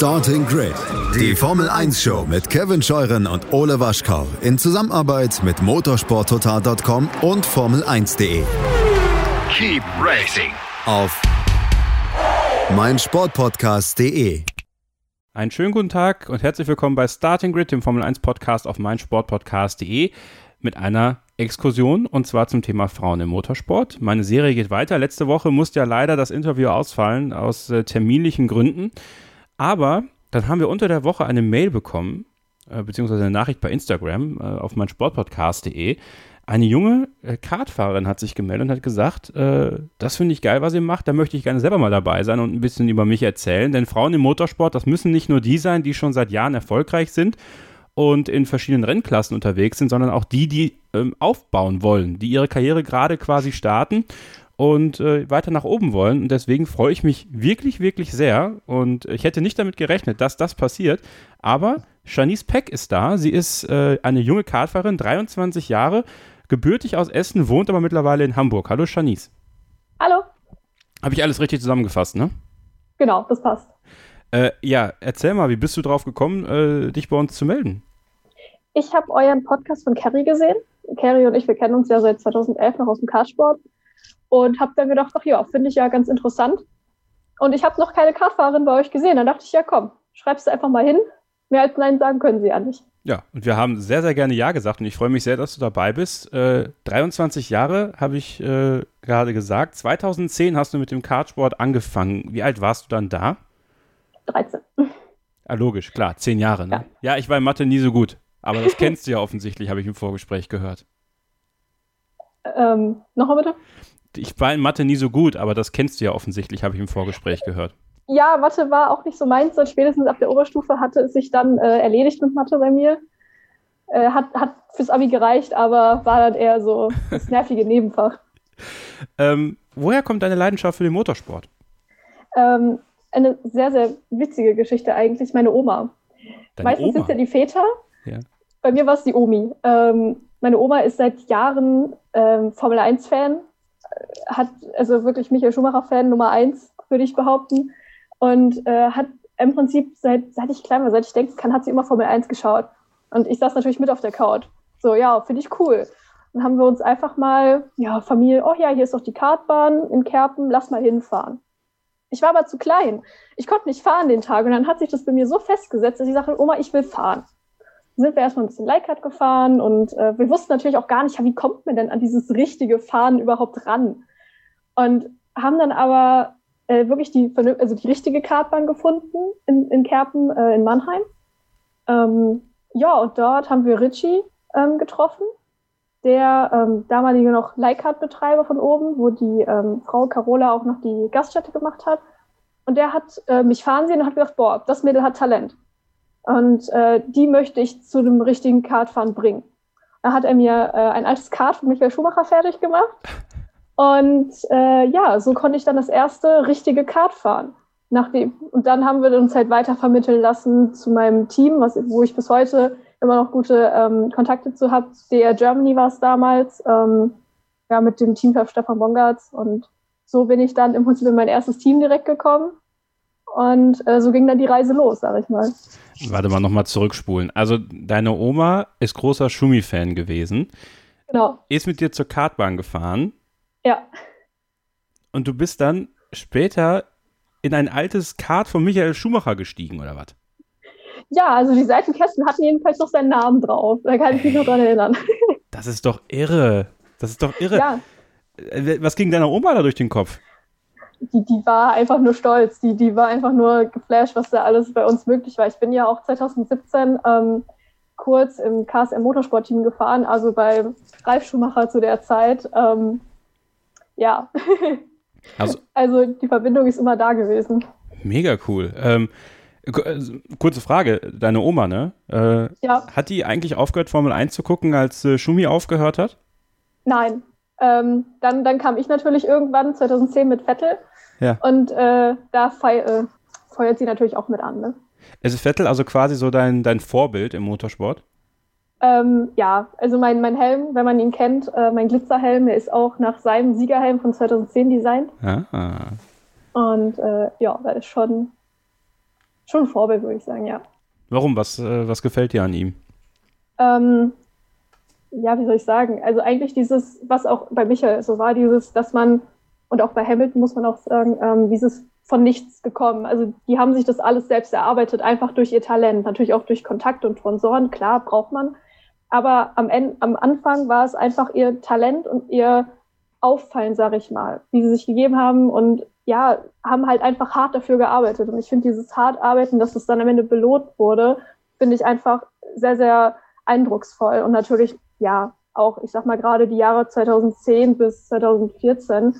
Starting Grid, die Formel 1 Show mit Kevin Scheuren und Ole Waschkau in Zusammenarbeit mit motorsporttotal.com und Formel1.de. Keep racing auf meinsportpodcast.de. Einen schönen guten Tag und herzlich willkommen bei Starting Grid, dem Formel 1 Podcast auf meinsportpodcast.de mit einer Exkursion und zwar zum Thema Frauen im Motorsport. Meine Serie geht weiter. Letzte Woche musste ja leider das Interview ausfallen aus äh, terminlichen Gründen. Aber dann haben wir unter der Woche eine Mail bekommen, äh, beziehungsweise eine Nachricht bei Instagram äh, auf meinsportpodcast.de. Eine junge äh, Kartfahrerin hat sich gemeldet und hat gesagt, äh, das finde ich geil, was ihr macht, da möchte ich gerne selber mal dabei sein und ein bisschen über mich erzählen. Denn Frauen im Motorsport, das müssen nicht nur die sein, die schon seit Jahren erfolgreich sind und in verschiedenen Rennklassen unterwegs sind, sondern auch die, die ähm, aufbauen wollen, die ihre Karriere gerade quasi starten und äh, weiter nach oben wollen. Und deswegen freue ich mich wirklich, wirklich sehr. Und ich hätte nicht damit gerechnet, dass das passiert. Aber Shanice Peck ist da. Sie ist äh, eine junge Kartfahrerin, 23 Jahre, gebürtig aus Essen, wohnt aber mittlerweile in Hamburg. Hallo Shanice. Hallo. Habe ich alles richtig zusammengefasst, ne? Genau, das passt. Äh, ja, erzähl mal, wie bist du drauf gekommen, äh, dich bei uns zu melden? Ich habe euren Podcast von Carrie gesehen. Carrie und ich, wir kennen uns ja seit 2011 noch aus dem Kartsport und habe dann gedacht, ach ja, finde ich ja ganz interessant. Und ich habe noch keine Kartfahrerin bei euch gesehen. Dann dachte ich, ja komm, schreibst du einfach mal hin. Mehr als Nein sagen können sie ja nicht. Ja, und wir haben sehr, sehr gerne Ja gesagt und ich freue mich sehr, dass du dabei bist. Äh, 23 Jahre habe ich äh, gerade gesagt. 2010 hast du mit dem Kartsport angefangen. Wie alt warst du dann da? 13. Ah, logisch, klar, 10 Jahre. Ne? Ja. ja, ich war in Mathe nie so gut. Aber das kennst du ja offensichtlich, habe ich im Vorgespräch gehört. Ähm, nochmal bitte? Ich war in Mathe nie so gut, aber das kennst du ja offensichtlich, habe ich im Vorgespräch gehört. Ja, Mathe war auch nicht so meins. Und spätestens ab der Oberstufe hatte es sich dann äh, erledigt mit Mathe bei mir. Äh, hat, hat fürs Abi gereicht, aber war dann eher so das nervige Nebenfach. ähm, woher kommt deine Leidenschaft für den Motorsport? Ähm, eine sehr, sehr witzige Geschichte eigentlich. Meine Oma. Deine Meistens sind ja die Väter. Ja. Bei mir war es die Omi. Ähm, meine Oma ist seit Jahren ähm, Formel 1-Fan, hat also wirklich Michael Schumacher-Fan Nummer 1, würde ich behaupten. Und äh, hat im Prinzip seit, seit ich klein war, seit ich denken kann, hat sie immer Formel 1 geschaut. Und ich saß natürlich mit auf der Couch. So, ja, finde ich cool. Dann haben wir uns einfach mal, ja, Familie, oh ja, hier ist doch die Kartbahn in Kerpen, lass mal hinfahren. Ich war aber zu klein. Ich konnte nicht fahren den Tag. Und dann hat sich das bei mir so festgesetzt, dass ich sagte, Oma, ich will fahren sind wir erstmal ein bisschen Leikart gefahren und äh, wir wussten natürlich auch gar nicht, wie kommt man denn an dieses richtige Fahren überhaupt ran? Und haben dann aber äh, wirklich die, also die richtige Kartbahn gefunden in, in Kerpen äh, in Mannheim. Ähm, ja, und dort haben wir Richie ähm, getroffen, der ähm, damalige noch Leikart-Betreiber von oben, wo die ähm, Frau Carola auch noch die Gaststätte gemacht hat. Und der hat äh, mich fahren sehen und hat gesagt, boah, das Mädel hat Talent. Und äh, die möchte ich zu dem richtigen Kartfahren bringen. Da hat er mir äh, ein altes Kart von Michael Schumacher fertig gemacht. Und äh, ja, so konnte ich dann das erste richtige Kart fahren. Nachdem, und dann haben wir uns halt weiter vermitteln lassen zu meinem Team, was, wo ich bis heute immer noch gute ähm, Kontakte zu habe. DR Germany war es damals, ähm, ja, mit dem Teamchef Stefan Bongartz. Und so bin ich dann im Prinzip in mein erstes Team direkt gekommen. Und äh, so ging dann die Reise los, sag ich mal. Warte mal, nochmal zurückspulen. Also, deine Oma ist großer Schumi-Fan gewesen. Genau. Ist mit dir zur Kartbahn gefahren. Ja. Und du bist dann später in ein altes Kart von Michael Schumacher gestiegen, oder was? Ja, also die Seitenkästen hatten jedenfalls noch seinen Namen drauf. Da kann ich mich noch dran erinnern. Das ist doch irre. Das ist doch irre. Ja. Äh, was ging deiner Oma da durch den Kopf? Die, die war einfach nur stolz. Die, die war einfach nur geflasht, was da alles bei uns möglich war. Ich bin ja auch 2017 ähm, kurz im KSM Motorsport-Team gefahren, also bei Ralf Schumacher zu der Zeit. Ähm, ja. Also, also, die Verbindung ist immer da gewesen. Mega cool. Ähm, äh, kurze Frage, deine Oma, ne? Äh, ja. Hat die eigentlich aufgehört, Formel 1 zu gucken, als äh, Schumi aufgehört hat? Nein. Ähm, dann, dann kam ich natürlich irgendwann 2010 mit Vettel ja. Und äh, da fei äh, feuert sie natürlich auch mit an. Ne? Ist Vettel also quasi so dein, dein Vorbild im Motorsport? Ähm, ja, also mein, mein Helm, wenn man ihn kennt, äh, mein Glitzerhelm, der ist auch nach seinem Siegerhelm von 2010 designt. Ah. Und äh, ja, da ist schon, schon ein Vorbild, würde ich sagen, ja. Warum? Was, äh, was gefällt dir an ihm? Ähm, ja, wie soll ich sagen? Also eigentlich dieses, was auch bei Michael so war, dieses, dass man, und auch bei Hamilton muss man auch sagen, ähm, dieses von nichts gekommen. Also die haben sich das alles selbst erarbeitet, einfach durch ihr Talent, natürlich auch durch Kontakt und Sponsoren, klar, braucht man. Aber am, Ende, am Anfang war es einfach ihr Talent und ihr Auffallen, sag ich mal, wie sie sich gegeben haben und ja, haben halt einfach hart dafür gearbeitet. Und ich finde dieses hart arbeiten, dass es dann am Ende belohnt wurde, finde ich einfach sehr, sehr eindrucksvoll. Und natürlich, ja, auch, ich sag mal, gerade die Jahre 2010 bis 2014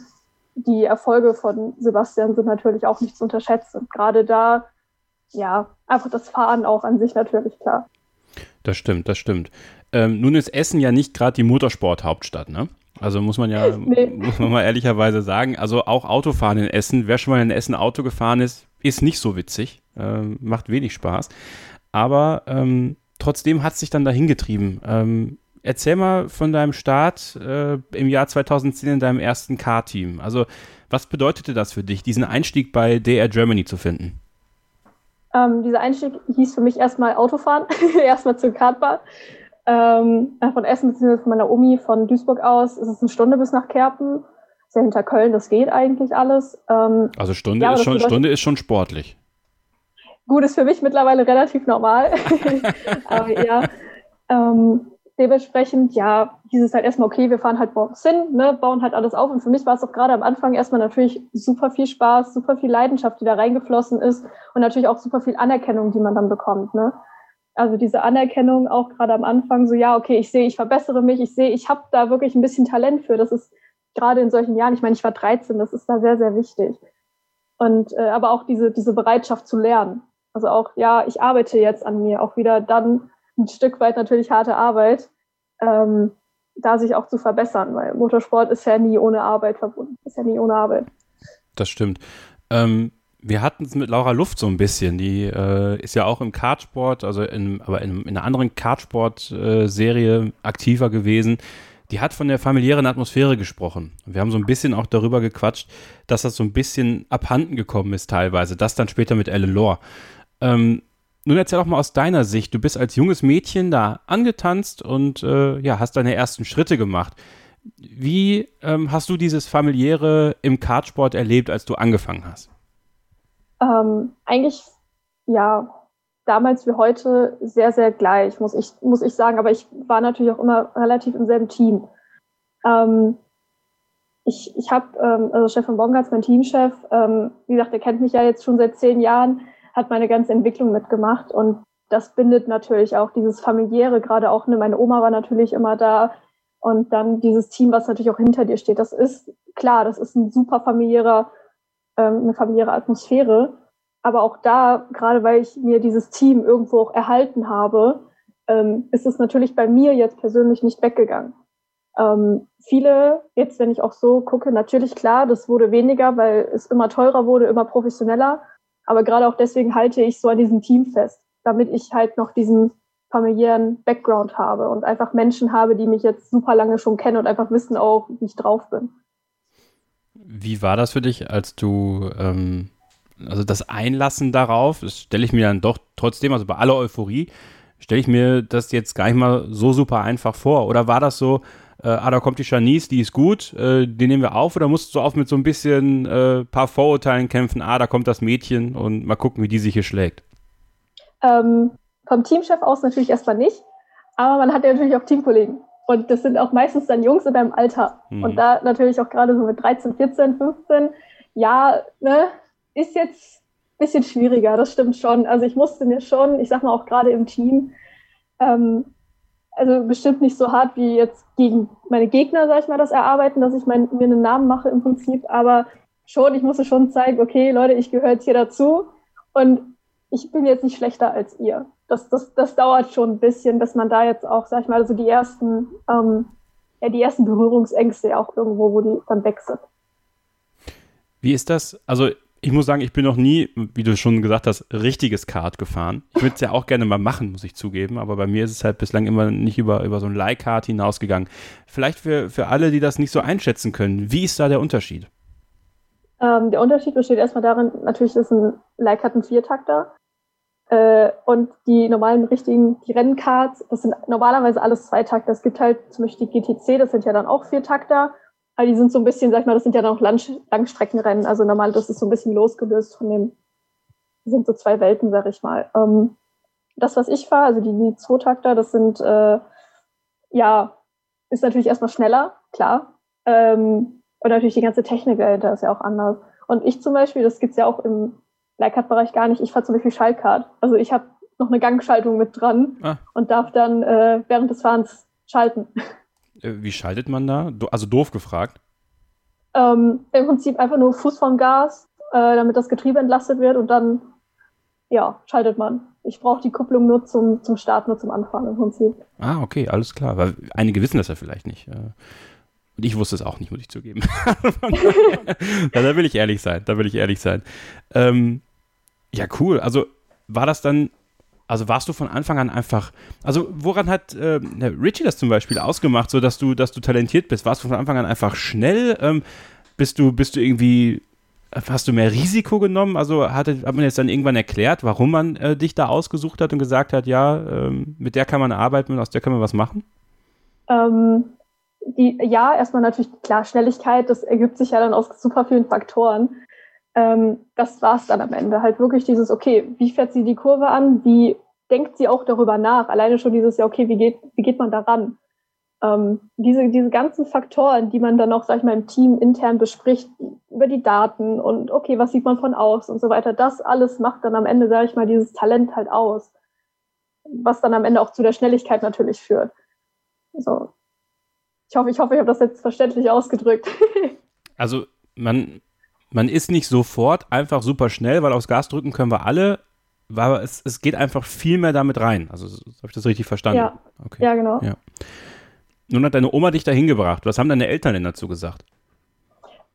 die Erfolge von Sebastian sind natürlich auch nicht zu unterschätzen. Gerade da, ja, einfach das Fahren auch an sich natürlich klar. Das stimmt, das stimmt. Ähm, nun ist Essen ja nicht gerade die Motorsport-Hauptstadt, ne? Also muss man ja, nee. muss man mal ehrlicherweise sagen. Also auch Autofahren in Essen, wer schon mal in Essen Auto gefahren ist, ist nicht so witzig. Ähm, macht wenig Spaß. Aber ähm, trotzdem hat es sich dann dahin getrieben. Erzähl mal von deinem Start äh, im Jahr 2010 in deinem ersten Car-Team. Also, was bedeutete das für dich, diesen Einstieg bei DR Germany zu finden? Ähm, dieser Einstieg hieß für mich erstmal Autofahren, erstmal zur Kartbahn. Ähm, von Essen bzw. von meiner Omi von Duisburg aus ist es eine Stunde bis nach Kerpen. Ist ja hinter Köln, das geht eigentlich alles. Ähm, also Stunde, ja, ist schon, Stunde ist schon sportlich. Gut, ist für mich mittlerweile relativ normal. Aber ja, ähm, dementsprechend, ja, hieß es halt erstmal, okay, wir fahren halt morgens hin, ne, bauen halt alles auf. Und für mich war es auch gerade am Anfang erstmal natürlich super viel Spaß, super viel Leidenschaft, die da reingeflossen ist und natürlich auch super viel Anerkennung, die man dann bekommt. Ne? Also diese Anerkennung auch gerade am Anfang, so ja, okay, ich sehe, ich verbessere mich, ich sehe, ich habe da wirklich ein bisschen Talent für. Das ist gerade in solchen Jahren, ich meine, ich war 13, das ist da sehr, sehr wichtig. Und äh, aber auch diese, diese Bereitschaft zu lernen. Also auch, ja, ich arbeite jetzt an mir, auch wieder dann ein Stück weit natürlich harte Arbeit, ähm, da sich auch zu verbessern, weil Motorsport ist ja nie ohne Arbeit verbunden, ist ja nie ohne Arbeit. Das stimmt. Ähm, wir hatten es mit Laura Luft so ein bisschen. Die äh, ist ja auch im Kartsport, also in, aber in, in einer anderen Kartsport-Serie äh, aktiver gewesen. Die hat von der familiären Atmosphäre gesprochen. Wir haben so ein bisschen auch darüber gequatscht, dass das so ein bisschen abhanden gekommen ist teilweise. Das dann später mit Ellen Lore. Ähm, nun erzähl doch mal aus deiner Sicht. Du bist als junges Mädchen da angetanzt und äh, ja, hast deine ersten Schritte gemacht. Wie ähm, hast du dieses familiäre im Kartsport erlebt, als du angefangen hast? Ähm, eigentlich, ja, damals wie heute sehr, sehr gleich, muss ich, muss ich sagen. Aber ich war natürlich auch immer relativ im selben Team. Ähm, ich ich habe, ähm, also Stefan Bongartz, mein Teamchef, ähm, wie gesagt, der kennt mich ja jetzt schon seit zehn Jahren hat meine ganze Entwicklung mitgemacht. Und das bindet natürlich auch dieses familiäre, gerade auch, ne, meine Oma war natürlich immer da. Und dann dieses Team, was natürlich auch hinter dir steht, das ist klar, das ist ein super familiärer, ähm, eine familiäre Atmosphäre, aber auch da, gerade weil ich mir dieses Team irgendwo auch erhalten habe, ähm, ist es natürlich bei mir jetzt persönlich nicht weggegangen. Ähm, viele, jetzt wenn ich auch so gucke, natürlich klar, das wurde weniger, weil es immer teurer wurde, immer professioneller. Aber gerade auch deswegen halte ich so an diesem Team fest, damit ich halt noch diesen familiären Background habe und einfach Menschen habe, die mich jetzt super lange schon kennen und einfach wissen auch, wie ich drauf bin. Wie war das für dich, als du, ähm, also das Einlassen darauf, das stelle ich mir dann doch trotzdem, also bei aller Euphorie, stelle ich mir das jetzt gar nicht mal so super einfach vor. Oder war das so, äh, ah, da kommt die Janice, die ist gut, äh, die nehmen wir auf, oder musst du auch mit so ein bisschen äh, paar Vorurteilen kämpfen, ah, da kommt das Mädchen und mal gucken, wie die sich hier schlägt? Ähm, vom Teamchef aus natürlich erstmal nicht, aber man hat ja natürlich auch Teamkollegen. Und das sind auch meistens dann Jungs in deinem Alter. Mhm. Und da natürlich auch gerade so mit 13, 14, 15, ja, ne, ist jetzt ein bisschen schwieriger, das stimmt schon. Also ich musste mir schon, ich sag mal auch gerade im Team, ähm, also bestimmt nicht so hart wie jetzt gegen meine Gegner, sag ich mal, das erarbeiten, dass ich mein, mir einen Namen mache im Prinzip, aber schon, ich musste schon zeigen, okay, Leute, ich gehöre jetzt hier dazu und ich bin jetzt nicht schlechter als ihr. Das, das, das dauert schon ein bisschen, bis man da jetzt auch, sag ich mal, so die ersten, ähm, ja, die ersten Berührungsängste auch irgendwo, wo die dann weg sind. Wie ist das? Also ich muss sagen, ich bin noch nie, wie du schon gesagt hast, richtiges Kart gefahren. Ich würde es ja auch gerne mal machen, muss ich zugeben, aber bei mir ist es halt bislang immer nicht über, über so ein Leihkart hinausgegangen. Vielleicht für, für alle, die das nicht so einschätzen können, wie ist da der Unterschied? Ähm, der Unterschied besteht erstmal darin, natürlich ist ein Leihkart ein Viertakter. Äh, und die normalen richtigen, die Rennkarts, das sind normalerweise alles Zweitakter. Es gibt halt zum Beispiel die GTC, das sind ja dann auch Viertakter. Aber die sind so ein bisschen, sag ich mal, das sind ja dann auch Lang Langstreckenrennen. Also normal, das ist so ein bisschen losgelöst von dem, sind so zwei Welten, sag ich mal. Ähm, das, was ich fahre, also die, die Zweitakter, das sind, äh, ja, ist natürlich erstmal schneller, klar. Ähm, und natürlich die ganze Technik dahinter ist ja auch anders. Und ich zum Beispiel, das gibt's ja auch im Leihkart-Bereich gar nicht. Ich fahre zum Beispiel Schaltkart. Also ich habe noch eine Gangschaltung mit dran ah. und darf dann äh, während des Fahrens schalten. Äh, wie schaltet man da? Also doof gefragt. Ähm, Im Prinzip einfach nur Fuß vom Gas, äh, damit das Getriebe entlastet wird und dann, ja, schaltet man. Ich brauche die Kupplung nur zum, zum Start, nur zum Anfahren im Prinzip. Ah, okay, alles klar. Weil einige wissen das ja vielleicht nicht. Äh. Und ich wusste es auch nicht, muss ich zugeben. da will ich ehrlich sein. Da will ich ehrlich sein. Ähm, ja, cool. Also war das dann, also warst du von Anfang an einfach, also woran hat äh, Richie das zum Beispiel ausgemacht, so dass du, dass du talentiert bist? Warst du von Anfang an einfach schnell? Ähm, bist du, bist du irgendwie, hast du mehr Risiko genommen? Also hatte, hat man jetzt dann irgendwann erklärt, warum man äh, dich da ausgesucht hat und gesagt hat, ja, ähm, mit der kann man arbeiten und aus der kann man was machen? Ähm, die, ja, erstmal natürlich klar, Schnelligkeit, das ergibt sich ja dann aus super vielen Faktoren ähm, das war es dann am Ende. Halt wirklich dieses, okay, wie fährt sie die Kurve an? Wie denkt sie auch darüber nach? Alleine schon dieses, ja, okay, wie geht, wie geht man daran? Ähm, diese, diese ganzen Faktoren, die man dann auch, sag ich mal, im Team intern bespricht, über die Daten und okay, was sieht man von aus und so weiter, das alles macht dann am Ende, sag ich mal, dieses Talent halt aus. Was dann am Ende auch zu der Schnelligkeit natürlich führt. So. Ich hoffe, ich hoffe, ich habe das jetzt verständlich ausgedrückt. also man, man ist nicht sofort einfach super schnell, weil aufs Gas drücken können wir alle, aber es, es geht einfach viel mehr damit rein. Also habe ich das richtig verstanden? Ja, okay. ja genau. Ja. Nun hat deine Oma dich da hingebracht. Was haben deine Eltern denn dazu gesagt?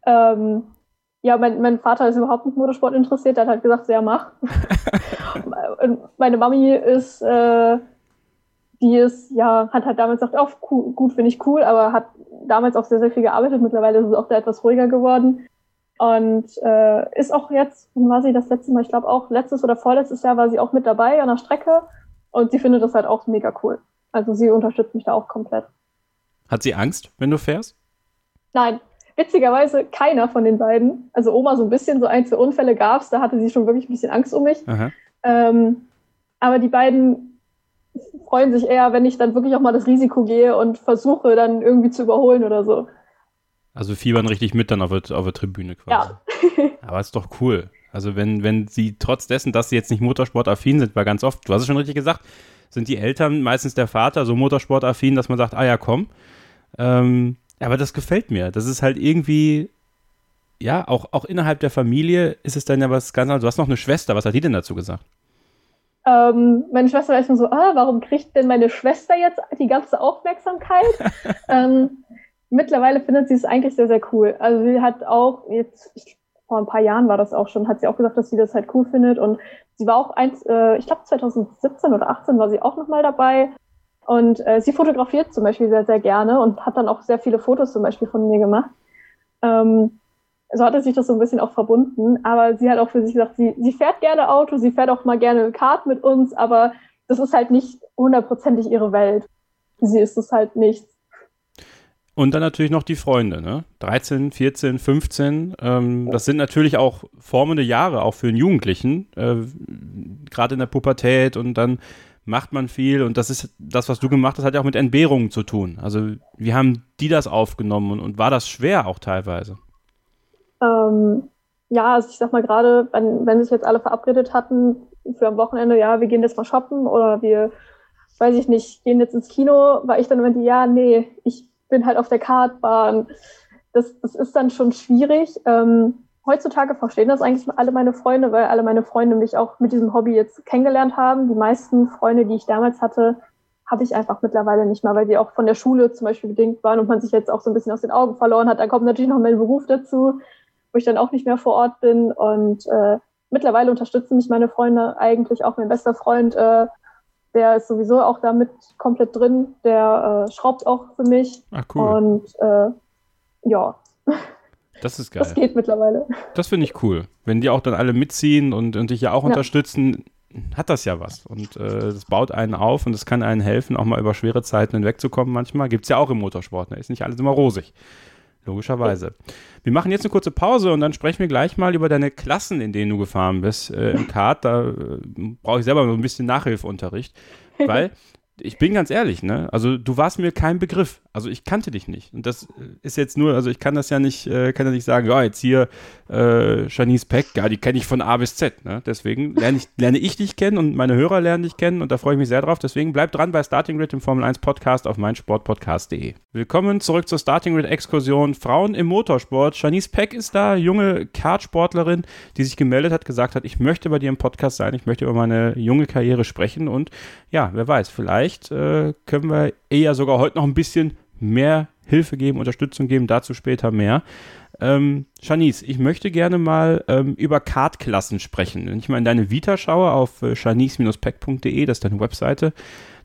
Ähm, ja, mein, mein Vater ist überhaupt nicht Motorsport interessiert. Der hat halt gesagt, sehr mach. Und meine Mami ist, äh, die ist, ja, hat halt damals gesagt, auch oh, cool, gut, finde ich cool, aber hat damals auch sehr, sehr viel gearbeitet. Mittlerweile ist es auch da etwas ruhiger geworden. Und äh, ist auch jetzt, war sie das letzte Mal, ich glaube auch letztes oder vorletztes Jahr war sie auch mit dabei an der Strecke und sie findet das halt auch mega cool. Also sie unterstützt mich da auch komplett. Hat sie Angst, wenn du fährst? Nein, witzigerweise keiner von den beiden. Also Oma so ein bisschen, so ein, zwei Unfälle gab es, da hatte sie schon wirklich ein bisschen Angst um mich. Ähm, aber die beiden freuen sich eher, wenn ich dann wirklich auch mal das Risiko gehe und versuche dann irgendwie zu überholen oder so. Also fiebern richtig mit dann auf der, auf der Tribüne quasi. Ja. Aber ist doch cool. Also wenn, wenn sie trotz dessen, dass sie jetzt nicht motorsportaffin sind, weil ganz oft, du hast es schon richtig gesagt, sind die Eltern, meistens der Vater, so motorsportaffin, dass man sagt, ah ja, komm. Ähm, aber das gefällt mir. Das ist halt irgendwie, ja, auch, auch innerhalb der Familie ist es dann ja was ganz anderes. Du hast noch eine Schwester, was hat die denn dazu gesagt? Ähm, meine Schwester war erstmal so, ah, warum kriegt denn meine Schwester jetzt die ganze Aufmerksamkeit? ähm, mittlerweile findet sie es eigentlich sehr, sehr cool. Also sie hat auch jetzt, ich, vor ein paar Jahren war das auch schon, hat sie auch gesagt, dass sie das halt cool findet. Und sie war auch eins, äh, ich glaube 2017 oder 18 war sie auch nochmal dabei. Und äh, sie fotografiert zum Beispiel sehr, sehr gerne und hat dann auch sehr viele Fotos zum Beispiel von mir gemacht. Ähm, so hatte sich das so ein bisschen auch verbunden. Aber sie hat auch für sich gesagt, sie, sie fährt gerne Auto, sie fährt auch mal gerne Kart mit uns, aber das ist halt nicht hundertprozentig ihre Welt. Sie ist es halt nichts. Und dann natürlich noch die Freunde, ne? 13, 14, 15. Ähm, das sind natürlich auch formende Jahre, auch für einen Jugendlichen, äh, gerade in der Pubertät und dann macht man viel und das ist das, was du gemacht hast, hat ja auch mit Entbehrungen zu tun. Also wie haben die das aufgenommen und, und war das schwer auch teilweise? Ähm, ja, also ich sag mal gerade, wenn, wenn sich jetzt alle verabredet hatten für am Wochenende, ja, wir gehen jetzt mal shoppen oder wir, weiß ich nicht, gehen jetzt ins Kino, war ich dann immer die, ja, nee, ich bin halt auf der Kartbahn. Das, das ist dann schon schwierig. Ähm, heutzutage verstehen das eigentlich alle meine Freunde, weil alle meine Freunde mich auch mit diesem Hobby jetzt kennengelernt haben. Die meisten Freunde, die ich damals hatte, habe ich einfach mittlerweile nicht mehr, weil die auch von der Schule zum Beispiel bedingt waren und man sich jetzt auch so ein bisschen aus den Augen verloren hat. Da kommt natürlich noch mein Beruf dazu, wo ich dann auch nicht mehr vor Ort bin. Und äh, mittlerweile unterstützen mich meine Freunde eigentlich auch mein bester Freund. Äh, der ist sowieso auch damit komplett drin. Der äh, schraubt auch für mich. Ach cool. Und äh, ja. Das ist geil. Das geht mittlerweile. Das finde ich cool. Wenn die auch dann alle mitziehen und, und dich ja auch ja. unterstützen. hat das ja was. Und äh, das baut einen auf und es kann einen helfen, auch mal über schwere Zeiten hinwegzukommen manchmal. Gibt es ja auch im Motorsport, ne? ist nicht alles immer rosig. Logischerweise. Wir machen jetzt eine kurze Pause und dann sprechen wir gleich mal über deine Klassen, in denen du gefahren bist äh, im Kart. Da äh, brauche ich selber noch ein bisschen Nachhilfeunterricht, weil ich bin ganz ehrlich, ne? Also du warst mir kein Begriff. Also ich kannte dich nicht. Und das ist jetzt nur, also ich kann das ja nicht, äh, kann ja nicht sagen, ja, jetzt hier äh, Peck, ja, die kenne ich von A bis Z. Ne? Deswegen lerne ich, lerne ich dich kennen und meine Hörer lernen dich kennen und da freue ich mich sehr drauf. Deswegen bleib dran bei Starting Grid im Formel 1 Podcast auf meinsportpodcast.de. Willkommen zurück zur Starting Grid Exkursion Frauen im Motorsport. Shanice Peck ist da, junge Kartsportlerin, die sich gemeldet hat, gesagt hat, ich möchte bei dir im Podcast sein, ich möchte über meine junge Karriere sprechen und ja, wer weiß, vielleicht äh, können wir eher sogar heute noch ein bisschen mehr Hilfe geben, Unterstützung geben, dazu später mehr. Ähm, Shanice, ich möchte gerne mal ähm, über Kartklassen sprechen. Wenn ich mal in deine Vita schaue auf äh, shanice-pack.de, das ist deine Webseite,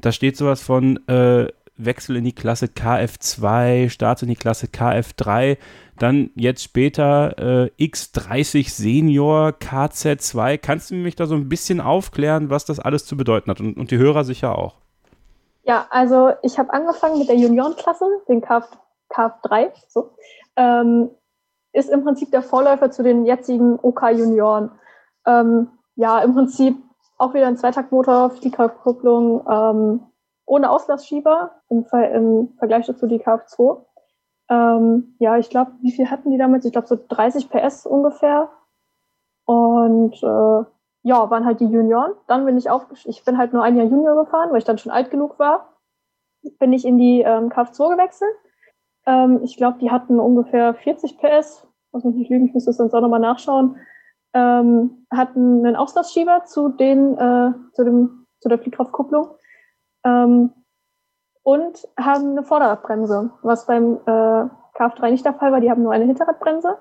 da steht sowas von äh, Wechsel in die Klasse KF2, Start in die Klasse KF3, dann jetzt später äh, X30 Senior KZ2. Kannst du mich da so ein bisschen aufklären, was das alles zu bedeuten hat und, und die Hörer sicher auch? Ja, also ich habe angefangen mit der Juniorenklasse, den KF, KF3, so. Ähm, ist im Prinzip der Vorläufer zu den jetzigen OK Junioren. Ähm, ja, im Prinzip auch wieder ein Zweitaktmotor, Fliehkraftkupplung, ähm, ohne Auslassschieber im, Ver im Vergleich dazu die KF2. Ähm, ja, ich glaube, wie viel hatten die damit? Ich glaube so 30 PS ungefähr. Und äh, ja, waren halt die Junioren. Dann bin ich aufgestiegen. Ich bin halt nur ein Jahr Junior gefahren, weil ich dann schon alt genug war. Bin ich in die ähm, KF2 gewechselt. Ähm, ich glaube, die hatten ungefähr 40 PS. Muss mich nicht lügen, ich muss das sonst auch nochmal nachschauen. Ähm, hatten einen Auslassschieber zu den, äh, zu dem, zu der Fliehkraftkupplung. Ähm, und haben eine Vorderradbremse, was beim äh, KF3 nicht der Fall war. Die haben nur eine Hinterradbremse.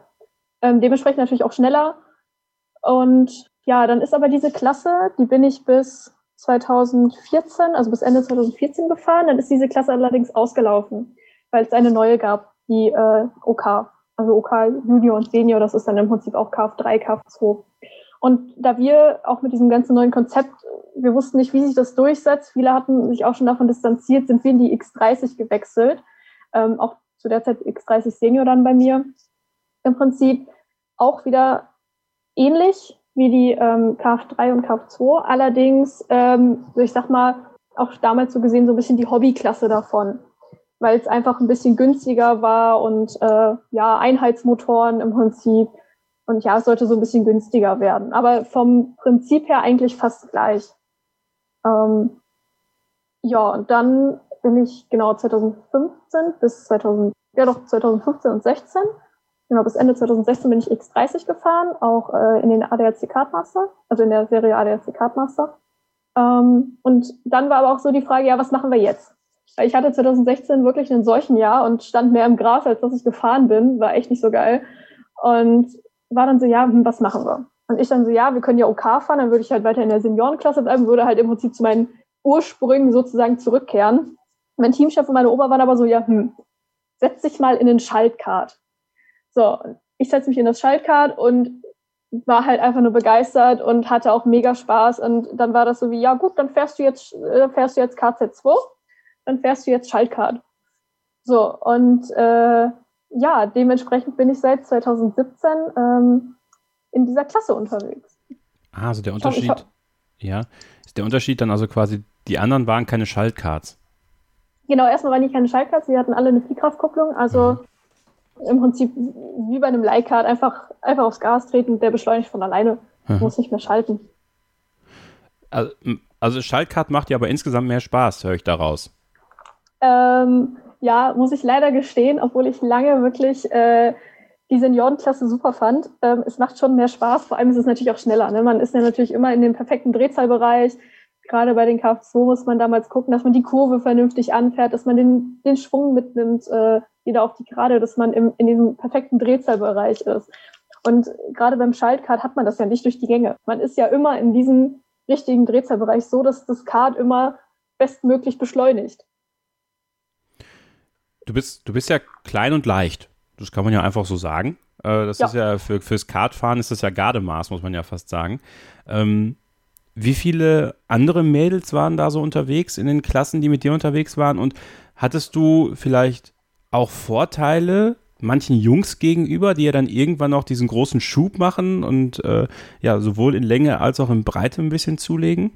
Ähm, dementsprechend natürlich auch schneller. Und ja, dann ist aber diese Klasse, die bin ich bis 2014, also bis Ende 2014 gefahren. Dann ist diese Klasse allerdings ausgelaufen, weil es eine neue gab, die äh, OK, also OK Junior und Senior. Das ist dann im Prinzip auch KF3, KF2. Und da wir auch mit diesem ganzen neuen Konzept, wir wussten nicht, wie sich das durchsetzt, viele hatten sich auch schon davon distanziert, sind wir in die X30 gewechselt. Ähm, auch zu der Zeit X30 Senior dann bei mir. Im Prinzip auch wieder ähnlich, wie die ähm, KF3 und KF2. Allerdings, ähm, ich sag mal, auch damals so gesehen so ein bisschen die Hobbyklasse davon, weil es einfach ein bisschen günstiger war und äh, ja, Einheitsmotoren im Prinzip. Und ja, es sollte so ein bisschen günstiger werden. Aber vom Prinzip her eigentlich fast gleich. Ähm, ja, und dann bin ich genau 2015 bis 2000, ja doch 2015 und 16 Genau, bis Ende 2016 bin ich X30 gefahren, auch äh, in den ADAC Kartmaster, also in der Serie ADAC Kartmaster. Ähm, und dann war aber auch so die Frage, ja, was machen wir jetzt? Ich hatte 2016 wirklich einen solchen Jahr und stand mehr im Gras, als dass ich gefahren bin. War echt nicht so geil. Und war dann so, ja, hm, was machen wir? Und ich dann so, ja, wir können ja OK fahren, dann würde ich halt weiter in der Seniorenklasse bleiben, würde halt im Prinzip zu meinen Ursprüngen sozusagen zurückkehren. Mein Teamchef und meine Ober waren aber so, ja, hm, setz dich mal in den Schaltkart. So, ich setze mich in das Schaltkart und war halt einfach nur begeistert und hatte auch mega Spaß. Und dann war das so wie, ja gut, dann fährst du jetzt, äh, fährst du jetzt KZ2, dann fährst du jetzt Schaltkart. So, und äh, ja, dementsprechend bin ich seit 2017 ähm, in dieser Klasse unterwegs. Ah, also der Unterschied, ja, ist der Unterschied dann also quasi, die anderen waren keine Schaltkarts? Genau, erstmal waren die keine Schaltkarts, sie hatten alle eine Fliehkraftkupplung, also mhm im Prinzip wie bei einem Leihkart einfach, einfach aufs Gas treten, der beschleunigt von alleine, mhm. muss nicht mehr schalten. Also, also Schaltkart macht ja aber insgesamt mehr Spaß, höre ich daraus. Ähm, ja, muss ich leider gestehen, obwohl ich lange wirklich äh, die Seniorenklasse super fand. Ähm, es macht schon mehr Spaß, vor allem ist es natürlich auch schneller. Ne? Man ist ja natürlich immer in dem perfekten Drehzahlbereich. Gerade bei den KF2 muss man damals gucken, dass man die Kurve vernünftig anfährt, dass man den, den Schwung mitnimmt, äh, wieder auf die Gerade, dass man im, in diesem perfekten Drehzahlbereich ist. Und gerade beim Schaltkart hat man das ja nicht durch die Gänge. Man ist ja immer in diesem richtigen Drehzahlbereich so, dass das Kart immer bestmöglich beschleunigt. Du bist, du bist ja klein und leicht. Das kann man ja einfach so sagen. Äh, das ja. ist ja für, fürs Kartfahren ist das ja Gardemaß, muss man ja fast sagen. Ähm, wie viele andere Mädels waren da so unterwegs in den Klassen, die mit dir unterwegs waren? Und hattest du vielleicht auch Vorteile manchen Jungs gegenüber, die ja dann irgendwann auch diesen großen Schub machen und äh, ja, sowohl in Länge als auch in Breite ein bisschen zulegen?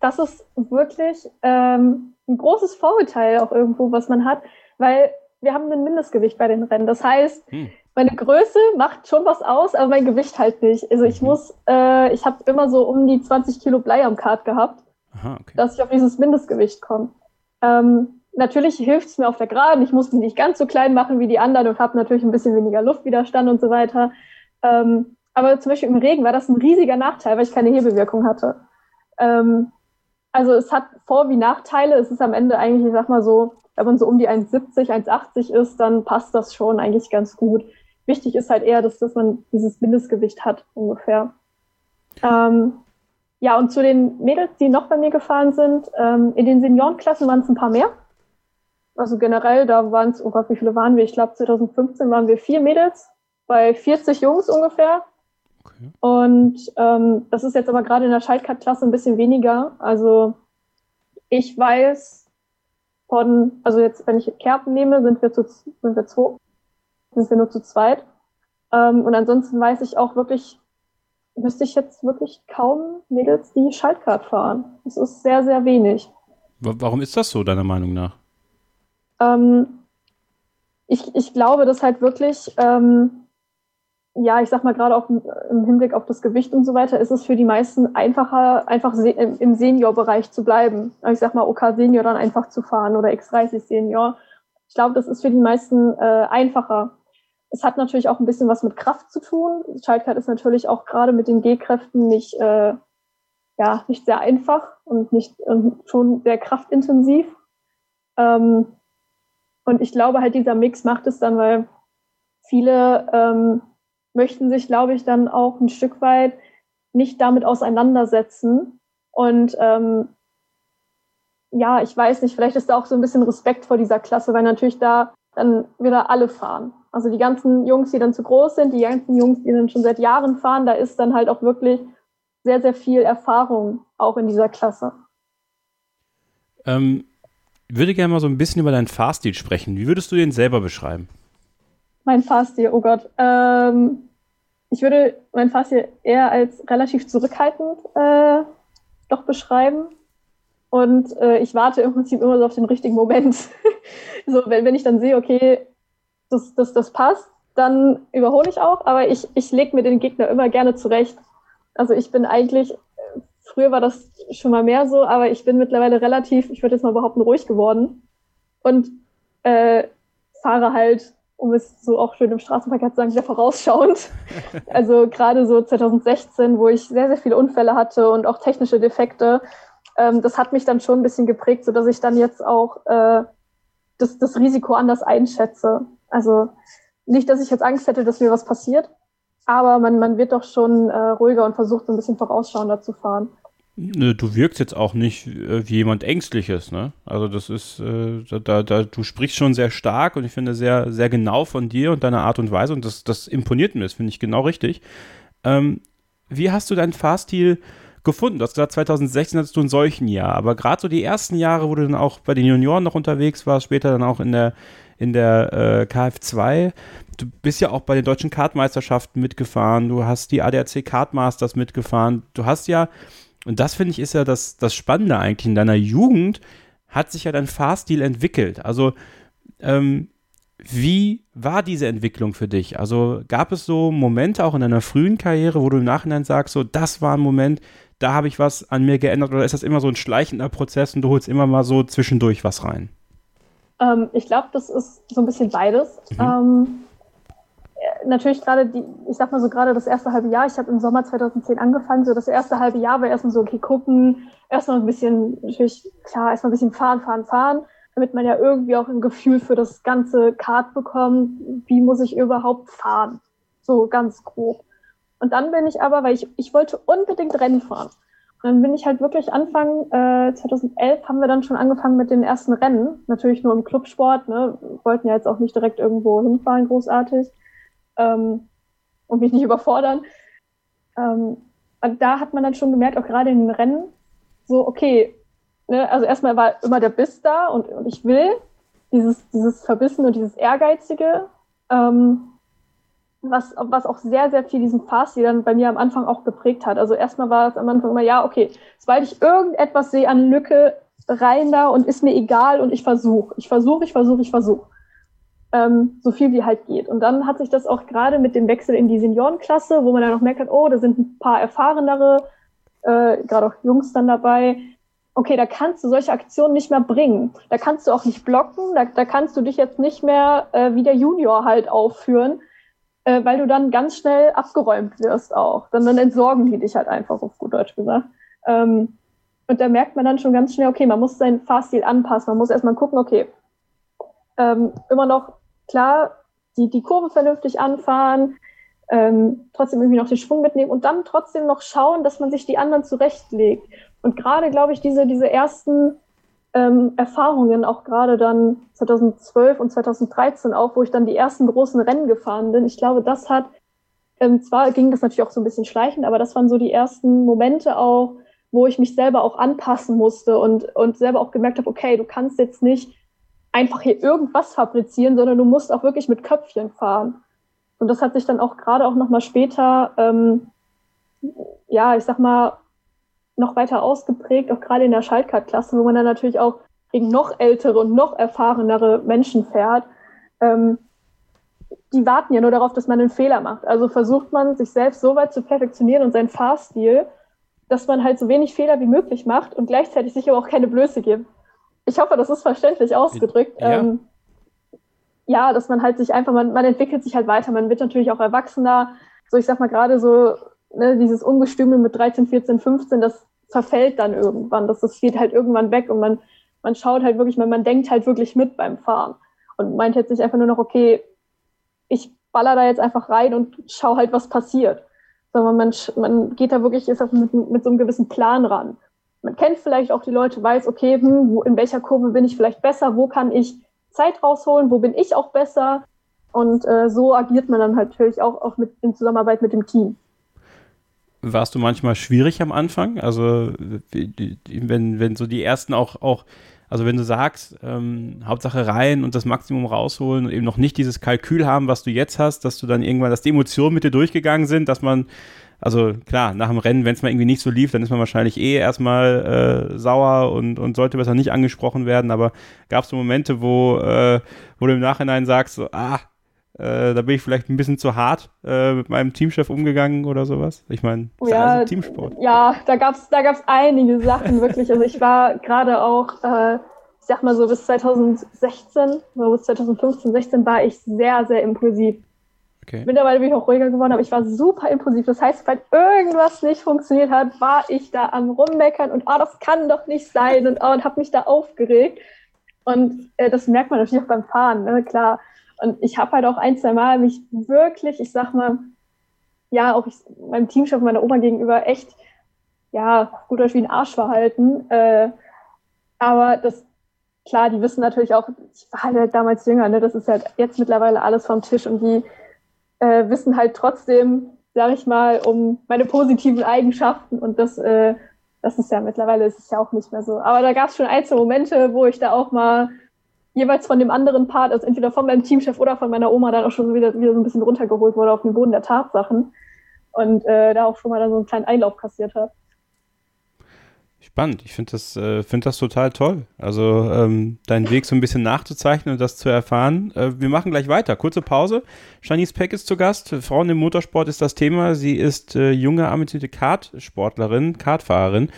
Das ist wirklich ähm, ein großes Vorurteil auch irgendwo, was man hat, weil wir haben ein Mindestgewicht bei den Rennen. Das heißt, hm. meine Größe macht schon was aus, aber mein Gewicht halt nicht. Also ich mhm. muss, äh, ich habe immer so um die 20 Kilo Blei am Kart gehabt, Aha, okay. dass ich auf dieses Mindestgewicht komme. Ähm, natürlich hilft es mir auf der Geraden. Ich muss mich nicht ganz so klein machen wie die anderen und habe natürlich ein bisschen weniger Luftwiderstand und so weiter. Ähm, aber zum Beispiel im Regen war das ein riesiger Nachteil, weil ich keine Hebelwirkung hatte. Ähm, also es hat Vor- wie Nachteile. Es ist am Ende eigentlich, ich sag mal so, wenn man so um die 1,70, 1,80 ist, dann passt das schon eigentlich ganz gut. Wichtig ist halt eher, dass, dass man dieses Mindestgewicht hat, ungefähr. Ähm, ja, und zu den Mädels, die noch bei mir gefahren sind, ähm, in den Seniorenklassen waren es ein paar mehr. Also generell, da waren es, oh Gott, wie viele waren wir? Ich glaube, 2015 waren wir vier Mädels bei 40 Jungs ungefähr. Okay. Und ähm, das ist jetzt aber gerade in der Schaltcard-Klasse ein bisschen weniger. Also ich weiß von, also jetzt, wenn ich Kerpen nehme, sind wir zu, sind wir zwei, sind wir nur zu zweit. Ähm, und ansonsten weiß ich auch wirklich, müsste ich jetzt wirklich kaum Mädels, die Schaltkart fahren. Das ist sehr, sehr wenig. Warum ist das so, deiner Meinung nach? Ähm, ich, ich glaube, dass halt wirklich, ähm, ja, ich sag mal gerade auch im Hinblick auf das Gewicht und so weiter, ist es für die meisten einfacher, einfach im Senior-Bereich zu bleiben. Also ich sag mal, OK Senior dann einfach zu fahren oder X30 Senior. Ich glaube, das ist für die meisten äh, einfacher. Es hat natürlich auch ein bisschen was mit Kraft zu tun. Schaltkart ist natürlich auch gerade mit den G-Kräften nicht, äh, ja, nicht sehr einfach und nicht und schon sehr kraftintensiv. Ähm, und ich glaube halt, dieser Mix macht es dann, weil viele ähm, möchten sich, glaube ich, dann auch ein Stück weit nicht damit auseinandersetzen. Und ähm, ja, ich weiß nicht, vielleicht ist da auch so ein bisschen Respekt vor dieser Klasse, weil natürlich da dann wieder alle fahren. Also die ganzen Jungs, die dann zu groß sind, die ganzen Jungs, die dann schon seit Jahren fahren, da ist dann halt auch wirklich sehr, sehr viel Erfahrung auch in dieser Klasse. Ähm, würde gerne mal so ein bisschen über deinen Fahrstil sprechen. Wie würdest du den selber beschreiben? Mein Fahrstil, oh Gott. Ähm, ich würde mein Fahrstil eher als relativ zurückhaltend äh, doch beschreiben. Und äh, ich warte im Prinzip immer so auf den richtigen Moment. so, wenn, wenn ich dann sehe, okay, das, das, das passt, dann überhole ich auch, aber ich, ich lege mir den Gegner immer gerne zurecht. Also ich bin eigentlich Früher war das schon mal mehr so, aber ich bin mittlerweile relativ, ich würde jetzt mal behaupten, ruhig geworden und äh, fahre halt, um es so auch schön im Straßenverkehr zu sagen, sehr vorausschauend. also gerade so 2016, wo ich sehr, sehr viele Unfälle hatte und auch technische Defekte, ähm, das hat mich dann schon ein bisschen geprägt, sodass ich dann jetzt auch äh, das, das Risiko anders einschätze. Also nicht, dass ich jetzt Angst hätte, dass mir was passiert, aber man, man wird doch schon äh, ruhiger und versucht, so ein bisschen vorausschauender zu fahren. Du wirkst jetzt auch nicht äh, wie jemand Ängstliches, ne? Also das ist, äh, da, da, du sprichst schon sehr stark und ich finde sehr, sehr genau von dir und deiner Art und Weise und das, das imponiert mir, das finde ich genau richtig. Ähm, wie hast du deinen Fahrstil gefunden? Du hast gesagt, 2016 hattest du ein solchen Jahr, aber gerade so die ersten Jahre, wo du dann auch bei den Junioren noch unterwegs warst, später dann auch in der, in der äh, KF2, du bist ja auch bei den deutschen Kartmeisterschaften mitgefahren, du hast die ADAC Kartmasters mitgefahren, du hast ja und das finde ich ist ja das, das Spannende eigentlich. In deiner Jugend hat sich ja dein Fahrstil entwickelt. Also, ähm, wie war diese Entwicklung für dich? Also gab es so Momente auch in deiner frühen Karriere, wo du im Nachhinein sagst, so das war ein Moment, da habe ich was an mir geändert oder ist das immer so ein schleichender Prozess und du holst immer mal so zwischendurch was rein? Ähm, ich glaube, das ist so ein bisschen beides. Mhm. Ähm, natürlich gerade die, ich sag mal so gerade das erste halbe Jahr, ich habe im Sommer 2010 angefangen, so das erste halbe Jahr war erstmal so, okay, gucken, erstmal ein bisschen, natürlich, klar, erstmal ein bisschen fahren, fahren, fahren, damit man ja irgendwie auch ein Gefühl für das ganze Kart bekommt, wie muss ich überhaupt fahren, so ganz grob. Und dann bin ich aber, weil ich, ich wollte unbedingt Rennen fahren. Und dann bin ich halt wirklich Anfang äh, 2011 haben wir dann schon angefangen mit den ersten Rennen. Natürlich nur im Clubsport, ne? wollten ja jetzt auch nicht direkt irgendwo hinfahren, großartig ähm, und mich nicht überfordern. Ähm, da hat man dann schon gemerkt, auch gerade in den Rennen, so, okay, ne, also erstmal war immer der Biss da und, und ich will, dieses, dieses Verbissen und dieses Ehrgeizige, ähm, was, was auch sehr, sehr viel diesen Fahrstil dann bei mir am Anfang auch geprägt hat. Also erstmal war es am Anfang immer, ja, okay, sobald ich irgendetwas sehe an Lücke, rein da und ist mir egal und ich versuche. Ich versuche, ich versuche, ich versuche. Ähm, so viel wie halt geht. Und dann hat sich das auch gerade mit dem Wechsel in die Seniorenklasse, wo man dann auch merkt, oh, da sind ein paar erfahrenere, äh, gerade auch Jungs dann dabei. Okay, da kannst du solche Aktionen nicht mehr bringen. Da kannst du auch nicht blocken, da, da kannst du dich jetzt nicht mehr äh, wie der Junior halt aufführen, äh, weil du dann ganz schnell abgeräumt wirst auch. Dann, dann entsorgen die dich halt einfach, auf gut Deutsch gesagt. Ähm, und da merkt man dann schon ganz schnell, okay, man muss seinen Fahrstil anpassen. Man muss erstmal gucken, okay, ähm, immer noch klar, die, die Kurve vernünftig anfahren, ähm, trotzdem irgendwie noch den Schwung mitnehmen und dann trotzdem noch schauen, dass man sich die anderen zurechtlegt. Und gerade, glaube ich, diese, diese ersten ähm, Erfahrungen, auch gerade dann 2012 und 2013 auch, wo ich dann die ersten großen Rennen gefahren bin, ich glaube, das hat, ähm, zwar ging das natürlich auch so ein bisschen schleichend, aber das waren so die ersten Momente auch, wo ich mich selber auch anpassen musste und, und selber auch gemerkt habe, okay, du kannst jetzt nicht einfach hier irgendwas fabrizieren, sondern du musst auch wirklich mit Köpfchen fahren. Und das hat sich dann auch gerade auch nochmal später, ähm, ja, ich sag mal, noch weiter ausgeprägt, auch gerade in der Schaltkart-Klasse, wo man dann natürlich auch gegen noch ältere und noch erfahrenere Menschen fährt. Ähm, die warten ja nur darauf, dass man einen Fehler macht. Also versucht man, sich selbst so weit zu perfektionieren und seinen Fahrstil, dass man halt so wenig Fehler wie möglich macht und gleichzeitig sich aber auch keine Blöße gibt. Ich hoffe, das ist verständlich ausgedrückt. Ja, ähm, ja dass man halt sich einfach, man, man entwickelt sich halt weiter, man wird natürlich auch erwachsener. So, ich sag mal gerade so, ne, dieses Ungestümel mit 13, 14, 15, das verfällt dann irgendwann. Das, das geht halt irgendwann weg und man, man schaut halt wirklich, man, man denkt halt wirklich mit beim Fahren und meint jetzt nicht einfach nur noch, okay, ich baller da jetzt einfach rein und schau halt, was passiert sondern man, man geht da wirklich ist mit, mit so einem gewissen Plan ran. Man kennt vielleicht auch die Leute, weiß, okay, hm, wo, in welcher Kurve bin ich vielleicht besser, wo kann ich Zeit rausholen, wo bin ich auch besser. Und äh, so agiert man dann natürlich auch, auch mit, in Zusammenarbeit mit dem Team. Warst du manchmal schwierig am Anfang? Also wenn, wenn so die ersten auch, auch also wenn du sagst, ähm, Hauptsache rein und das Maximum rausholen und eben noch nicht dieses Kalkül haben, was du jetzt hast, dass du dann irgendwann, dass die Emotionen mit dir durchgegangen sind, dass man, also klar, nach dem Rennen, wenn es mal irgendwie nicht so lief, dann ist man wahrscheinlich eh erstmal äh, sauer und, und sollte besser nicht angesprochen werden, aber gab es so Momente, wo, äh, wo du im Nachhinein sagst, so, ah, äh, da bin ich vielleicht ein bisschen zu hart äh, mit meinem Teamchef umgegangen oder sowas. Ich meine, oh, ja, also Teamsport. Ja, da gab es da gab's einige Sachen wirklich. Also ich war gerade auch, äh, ich sag mal so bis 2016, so bis 2015, 16 war ich sehr, sehr impulsiv. Okay. Mittlerweile bin ich auch ruhiger geworden, aber ich war super impulsiv. Das heißt, wenn irgendwas nicht funktioniert hat, war ich da am Rummeckern und oh, das kann doch nicht sein und, oh, und habe mich da aufgeregt. Und äh, das merkt man natürlich auch beim Fahren, ne? klar und ich habe halt auch ein, zwei Mal mich wirklich, ich sag mal, ja, auch ich, meinem Teamchef, meiner Oma gegenüber echt, ja, gut Deutsch wie ein Arsch verhalten. Äh, aber das, klar, die wissen natürlich auch, ich war halt damals jünger, ne, das ist halt jetzt mittlerweile alles vom Tisch und die äh, wissen halt trotzdem, sag ich mal, um meine positiven Eigenschaften und das, äh, das ist ja mittlerweile ist es ja auch nicht mehr so. Aber da gab es schon einzelne Momente, wo ich da auch mal jeweils von dem anderen Part, also entweder von meinem Teamchef oder von meiner Oma, dann auch schon wieder, wieder so ein bisschen runtergeholt wurde auf den Boden der Tatsachen und äh, da auch schon mal dann so einen kleinen Einlauf kassiert hat. Spannend, ich finde das, äh, find das total toll. Also ähm, deinen Weg so ein bisschen nachzuzeichnen und das zu erfahren. Äh, wir machen gleich weiter. Kurze Pause. Shanice Peck ist zu Gast. Frauen im Motorsport ist das Thema. Sie ist äh, junge, ambitionierte Kartsportlerin, Kartfahrerin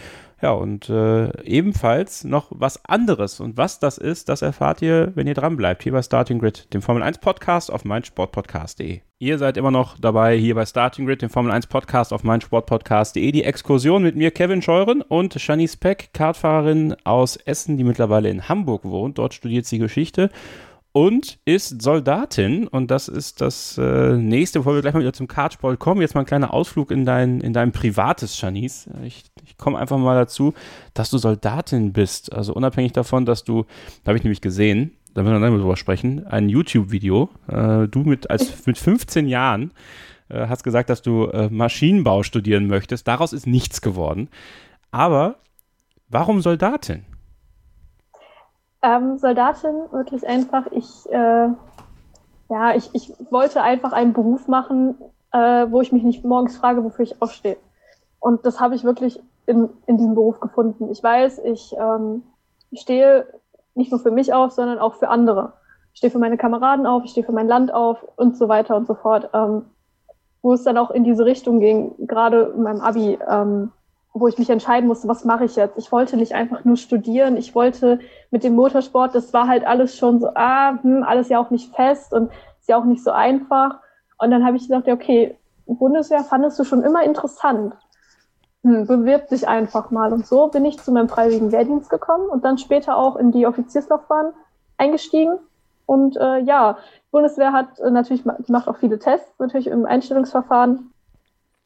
ja, und äh, ebenfalls noch was anderes. Und was das ist, das erfahrt ihr, wenn ihr dran bleibt, hier bei Starting Grid, dem Formel 1 Podcast auf meinsportpodcast.de. Ihr seid immer noch dabei hier bei Starting Grid, dem Formel 1 Podcast auf meinsportpodcast.de. Die Exkursion mit mir, Kevin Scheuren und Shanice Peck, Kartfahrerin aus Essen, die mittlerweile in Hamburg wohnt. Dort studiert sie Geschichte und ist Soldatin. Und das ist das äh, nächste, bevor wir gleich mal wieder zum Kartsport kommen. Jetzt mal ein kleiner Ausflug in dein, in dein privates Janice. Ich, ich komme einfach mal dazu, dass du Soldatin bist. Also unabhängig davon, dass du, da habe ich nämlich gesehen, da müssen wir dann drüber sprechen, ein YouTube-Video, äh, du mit, als, mit 15 Jahren äh, hast gesagt, dass du äh, Maschinenbau studieren möchtest. Daraus ist nichts geworden. Aber warum Soldatin? Ähm, Soldatin, wirklich einfach. Ich, äh, ja, ich, ich wollte einfach einen Beruf machen, äh, wo ich mich nicht morgens frage, wofür ich aufstehe. Und das habe ich wirklich in, in diesem Beruf gefunden. Ich weiß, ich, ähm, stehe nicht nur für mich auf, sondern auch für andere. Ich stehe für meine Kameraden auf, ich stehe für mein Land auf und so weiter und so fort. Ähm, wo es dann auch in diese Richtung ging, gerade in meinem Abi, ähm, wo ich mich entscheiden musste, was mache ich jetzt? Ich wollte nicht einfach nur studieren, ich wollte mit dem Motorsport, das war halt alles schon so, ah, hm, alles ja auch nicht fest und ist ja auch nicht so einfach. Und dann habe ich gesagt, ja, okay, Bundeswehr fandest du schon immer interessant. Hm, bewirb dich einfach mal. Und so bin ich zu meinem freiwilligen Wehrdienst gekommen und dann später auch in die Offizierslaufbahn eingestiegen. Und äh, ja, Bundeswehr hat äh, natürlich, macht auch viele Tests, natürlich im Einstellungsverfahren.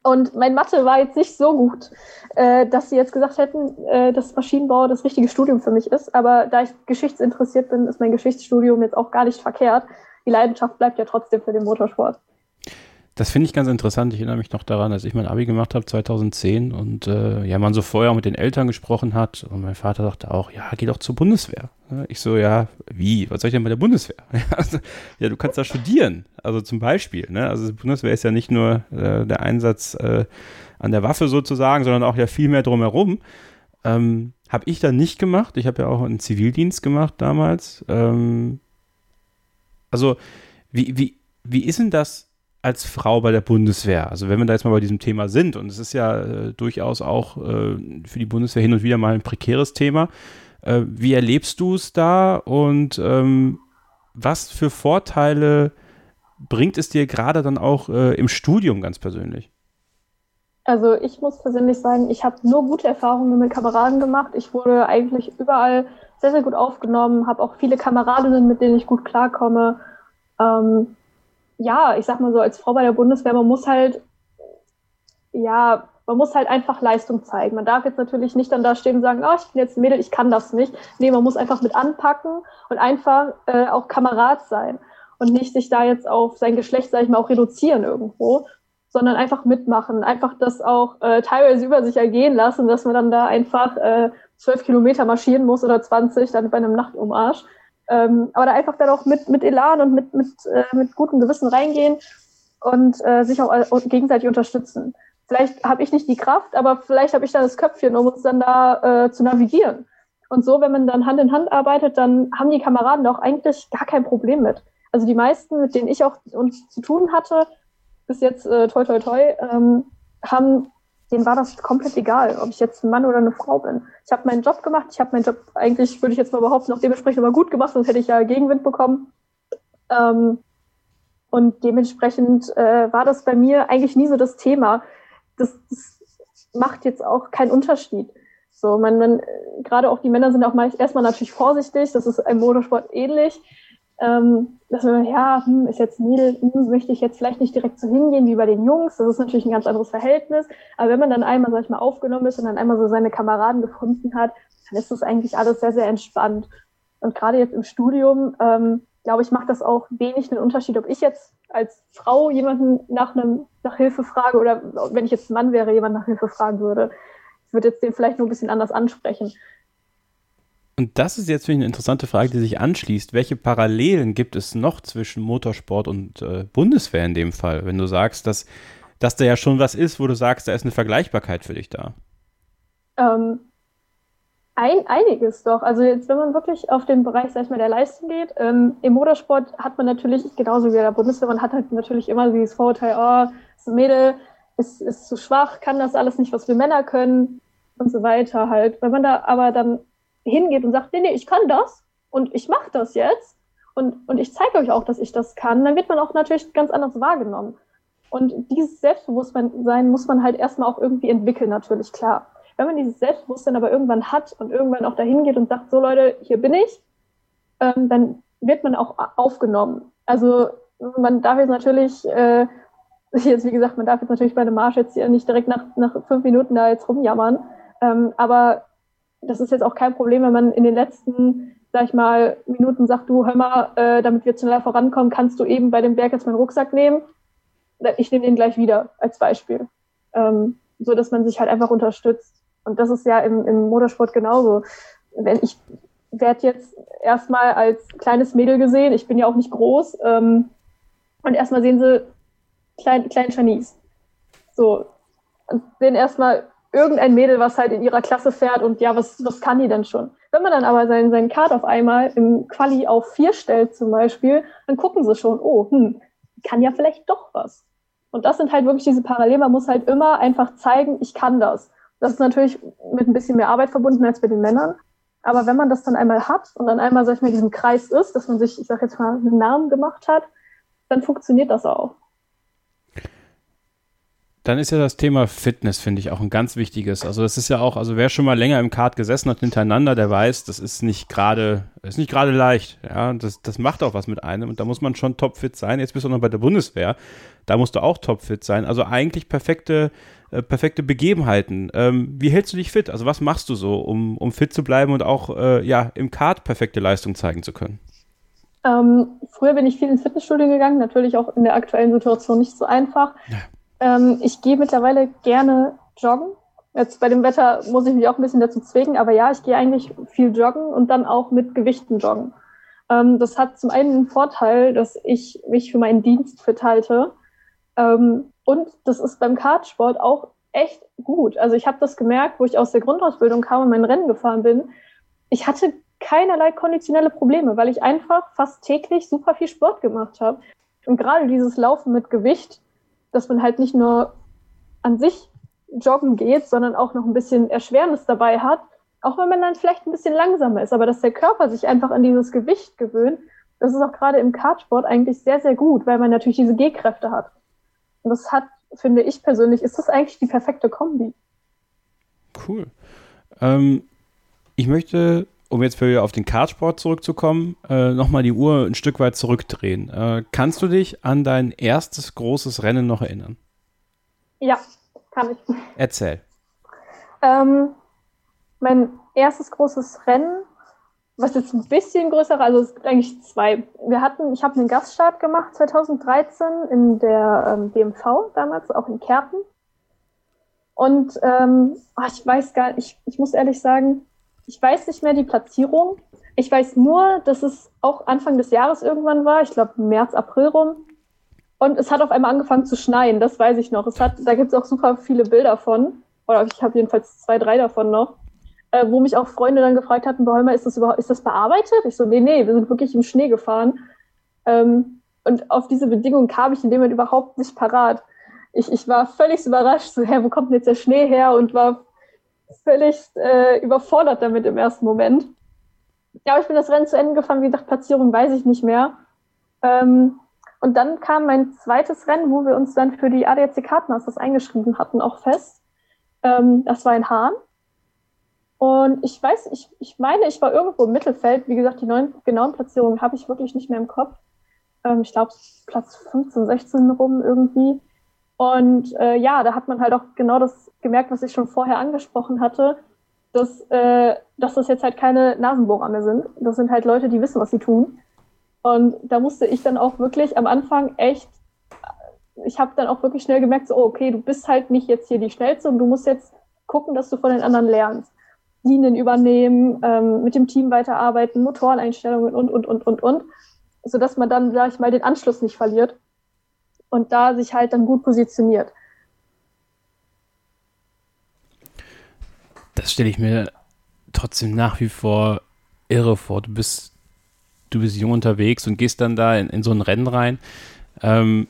Und mein Mathe war jetzt nicht so gut, äh, dass sie jetzt gesagt hätten, äh, dass Maschinenbau das richtige Studium für mich ist. Aber da ich geschichtsinteressiert bin, ist mein Geschichtsstudium jetzt auch gar nicht verkehrt. Die Leidenschaft bleibt ja trotzdem für den Motorsport. Das finde ich ganz interessant. Ich erinnere mich noch daran, als ich mein Abi gemacht habe 2010 und äh, ja, man so vorher auch mit den Eltern gesprochen hat und mein Vater sagte auch, ja, geh doch zur Bundeswehr. Ich so, ja, wie? Was soll ich denn bei der Bundeswehr? Also, ja, du kannst da studieren. Also zum Beispiel. Ne? Also die Bundeswehr ist ja nicht nur äh, der Einsatz äh, an der Waffe sozusagen, sondern auch ja viel mehr drumherum. Ähm, habe ich dann nicht gemacht. Ich habe ja auch einen Zivildienst gemacht damals. Ähm, also wie, wie, wie ist denn das? Als Frau bei der Bundeswehr? Also wenn wir da jetzt mal bei diesem Thema sind, und es ist ja äh, durchaus auch äh, für die Bundeswehr hin und wieder mal ein prekäres Thema, äh, wie erlebst du es da und ähm, was für Vorteile bringt es dir gerade dann auch äh, im Studium ganz persönlich? Also ich muss persönlich sagen, ich habe nur gute Erfahrungen mit Kameraden gemacht. Ich wurde eigentlich überall sehr, sehr gut aufgenommen, habe auch viele Kameradinnen, mit denen ich gut klarkomme. Ähm, ja, ich sag mal so, als Frau bei der Bundeswehr, man muss halt, ja, man muss halt einfach Leistung zeigen. Man darf jetzt natürlich nicht dann da stehen und sagen, oh, ich bin jetzt ein Mädel, ich kann das nicht. Nee, man muss einfach mit anpacken und einfach äh, auch Kamerad sein und nicht sich da jetzt auf sein Geschlecht, sag ich mal, auch reduzieren irgendwo, sondern einfach mitmachen, einfach das auch äh, teilweise über sich ergehen lassen, dass man dann da einfach äh, zwölf Kilometer marschieren muss oder 20 dann bei einem Nachtummarsch. Ähm, aber da einfach dann auch mit, mit Elan und mit, mit, äh, mit gutem Gewissen reingehen und äh, sich auch gegenseitig unterstützen. Vielleicht habe ich nicht die Kraft, aber vielleicht habe ich dann das Köpfchen, um uns dann da äh, zu navigieren. Und so, wenn man dann Hand in Hand arbeitet, dann haben die Kameraden auch eigentlich gar kein Problem mit. Also die meisten, mit denen ich auch uns zu tun hatte, bis jetzt äh, toi toi toi, ähm, haben denen war das komplett egal, ob ich jetzt ein Mann oder eine Frau bin. Ich habe meinen Job gemacht, ich habe meinen Job eigentlich, würde ich jetzt mal behaupten, auch dementsprechend aber gut gemacht, sonst hätte ich ja Gegenwind bekommen. Ähm, und dementsprechend äh, war das bei mir eigentlich nie so das Thema. Das, das macht jetzt auch keinen Unterschied. So, man, man gerade auch die Männer sind auch mal erstmal natürlich vorsichtig, das ist im Motorsport ähnlich ähm, dass man, ja, hm, ist jetzt ein Mädel, hm, möchte ich jetzt vielleicht nicht direkt so hingehen wie bei den Jungs. Das ist natürlich ein ganz anderes Verhältnis. Aber wenn man dann einmal, sag ich mal, aufgenommen ist und dann einmal so seine Kameraden gefunden hat, dann ist das eigentlich alles sehr, sehr entspannt. Und gerade jetzt im Studium, ähm, glaube ich, macht das auch wenig einen Unterschied, ob ich jetzt als Frau jemanden nach einem, nach Hilfe frage oder wenn ich jetzt Mann wäre, jemand nach Hilfe fragen würde. Ich würde jetzt den vielleicht nur ein bisschen anders ansprechen. Und das ist jetzt eine interessante Frage, die sich anschließt. Welche Parallelen gibt es noch zwischen Motorsport und äh, Bundeswehr in dem Fall? Wenn du sagst, dass, dass da ja schon was ist, wo du sagst, da ist eine Vergleichbarkeit für dich da. Ähm, ein, einiges doch. Also jetzt, wenn man wirklich auf den Bereich, sag ich mal, der Leistung geht, ähm, im Motorsport hat man natürlich, genauso wie bei der Bundeswehr, man hat halt natürlich immer dieses Vorurteil, oh, ein Mädel, ist, ist zu schwach, kann das alles nicht, was wir Männer können und so weiter halt. Wenn man da aber dann hingeht und sagt, nee, nee, ich kann das und ich mache das jetzt und, und ich zeige euch auch, dass ich das kann, dann wird man auch natürlich ganz anders wahrgenommen. Und dieses Selbstbewusstsein muss man halt erstmal auch irgendwie entwickeln, natürlich, klar. Wenn man dieses Selbstbewusstsein aber irgendwann hat und irgendwann auch dahin geht und sagt, so Leute, hier bin ich, ähm, dann wird man auch aufgenommen. Also man darf jetzt natürlich, äh, jetzt wie gesagt, man darf jetzt natürlich bei einem Marsch jetzt hier nicht direkt nach, nach fünf Minuten da jetzt rumjammern. Ähm, aber das ist jetzt auch kein Problem, wenn man in den letzten, sag ich mal, Minuten sagt, du, hör mal, äh, damit wir schneller vorankommen, kannst du eben bei dem Berg jetzt meinen Rucksack nehmen. ich nehme den gleich wieder als Beispiel. Ähm, so dass man sich halt einfach unterstützt. Und das ist ja im, im Motorsport genauso. Wenn ich werde jetzt erstmal als kleines Mädel gesehen, ich bin ja auch nicht groß, ähm, und erstmal sehen sie klein, kleinen Chinese. So, und sehen erstmal irgendein Mädel, was halt in ihrer Klasse fährt und ja, was, was kann die denn schon? Wenn man dann aber seinen, seinen Card auf einmal im Quali auf vier stellt zum Beispiel, dann gucken sie schon, oh, hm, kann ja vielleicht doch was. Und das sind halt wirklich diese Parallelen. Man muss halt immer einfach zeigen, ich kann das. Das ist natürlich mit ein bisschen mehr Arbeit verbunden als bei den Männern. Aber wenn man das dann einmal hat und dann einmal, sag ich mal, in diesem Kreis ist, dass man sich, ich sag jetzt mal, einen Namen gemacht hat, dann funktioniert das auch. Dann ist ja das Thema Fitness, finde ich, auch ein ganz wichtiges. Also das ist ja auch, also wer schon mal länger im Kart gesessen hat hintereinander, der weiß, das ist nicht gerade, ist nicht gerade leicht. Ja, das, das macht auch was mit einem und da muss man schon topfit sein. Jetzt bist du noch bei der Bundeswehr, da musst du auch topfit sein. Also eigentlich perfekte, äh, perfekte Begebenheiten. Ähm, wie hältst du dich fit? Also was machst du so, um, um fit zu bleiben und auch äh, ja im Kart perfekte Leistung zeigen zu können? Ähm, früher bin ich viel ins Fitnessstudio gegangen, natürlich auch in der aktuellen Situation nicht so einfach. Ja. Ähm, ich gehe mittlerweile gerne joggen. Jetzt bei dem Wetter muss ich mich auch ein bisschen dazu zwingen, aber ja, ich gehe eigentlich viel joggen und dann auch mit Gewichten joggen. Ähm, das hat zum einen den Vorteil, dass ich mich für meinen Dienst fit halte. Ähm, und das ist beim Kartsport auch echt gut. Also ich habe das gemerkt, wo ich aus der Grundausbildung kam und mein Rennen gefahren bin. Ich hatte keinerlei konditionelle Probleme, weil ich einfach fast täglich super viel Sport gemacht habe. Und gerade dieses Laufen mit Gewicht, dass man halt nicht nur an sich joggen geht, sondern auch noch ein bisschen Erschwernis dabei hat, auch wenn man dann vielleicht ein bisschen langsamer ist, aber dass der Körper sich einfach an dieses Gewicht gewöhnt, das ist auch gerade im Kartsport eigentlich sehr, sehr gut, weil man natürlich diese G-Kräfte hat. Und das hat, finde ich persönlich, ist das eigentlich die perfekte Kombi. Cool. Ähm, ich möchte um jetzt für auf den Kartsport zurückzukommen, äh, nochmal die Uhr ein Stück weit zurückdrehen. Äh, kannst du dich an dein erstes großes Rennen noch erinnern? Ja, kann ich. Erzähl. Ähm, mein erstes großes Rennen, was jetzt ein bisschen größer, also es gibt eigentlich zwei. Wir hatten, ich habe einen Gaststart gemacht 2013 in der ähm, BMV damals, auch in Kerpen. Und ähm, oh, ich weiß gar nicht, ich, ich muss ehrlich sagen, ich weiß nicht mehr die Platzierung. Ich weiß nur, dass es auch Anfang des Jahres irgendwann war, ich glaube März, April rum. Und es hat auf einmal angefangen zu schneien, das weiß ich noch. Es hat, da gibt es auch super viele Bilder von, oder ich habe jedenfalls zwei, drei davon noch, äh, wo mich auch Freunde dann gefragt hatten, Holmer, ist das überhaupt, ist das bearbeitet? Ich so, nee, nee, wir sind wirklich im Schnee gefahren. Ähm, und auf diese Bedingungen kam ich in dem Moment überhaupt nicht parat. Ich, ich war völlig überrascht, so, hä, wo kommt denn jetzt der Schnee her? Und war völlig äh, überfordert damit im ersten Moment. Ja, aber ich bin das Rennen zu Ende gefahren, wie gesagt, Platzierung weiß ich nicht mehr. Ähm, und dann kam mein zweites Rennen, wo wir uns dann für die ADAC Kartmasters eingeschrieben hatten, auch fest. Ähm, das war in Hahn. Und ich weiß, ich, ich meine, ich war irgendwo im Mittelfeld. Wie gesagt, die neuen, genauen Platzierungen habe ich wirklich nicht mehr im Kopf. Ähm, ich glaube, Platz 15, 16 rum irgendwie. Und äh, ja, da hat man halt auch genau das gemerkt, was ich schon vorher angesprochen hatte, dass, äh, dass das jetzt halt keine Nasenbohrer mehr sind. Das sind halt Leute, die wissen, was sie tun. Und da musste ich dann auch wirklich am Anfang echt, ich habe dann auch wirklich schnell gemerkt, so, oh, okay, du bist halt nicht jetzt hier die Schnellste und du musst jetzt gucken, dass du von den anderen lernst. Linien übernehmen, ähm, mit dem Team weiterarbeiten, Motoreneinstellungen und, und, und, und, und, sodass man dann, sag ich mal, den Anschluss nicht verliert und da sich halt dann gut positioniert. Das stelle ich mir trotzdem nach wie vor irre vor. Du bist, du bist jung unterwegs und gehst dann da in, in so ein Rennen rein. Ähm,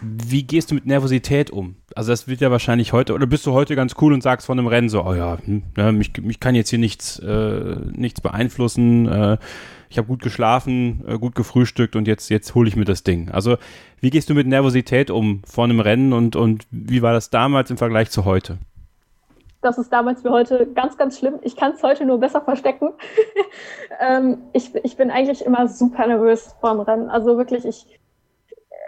wie gehst du mit Nervosität um? Also das wird ja wahrscheinlich heute, oder bist du heute ganz cool und sagst von einem Rennen so, oh ja, hm, ja mich, mich kann jetzt hier nichts, äh, nichts beeinflussen. Äh, ich habe gut geschlafen, äh, gut gefrühstückt und jetzt, jetzt hole ich mir das Ding. Also wie gehst du mit Nervosität um vor einem Rennen und, und wie war das damals im Vergleich zu heute? Das ist damals wie heute ganz, ganz schlimm. Ich kann es heute nur besser verstecken. ähm, ich, ich bin eigentlich immer super nervös vor dem Rennen. Also wirklich, ich,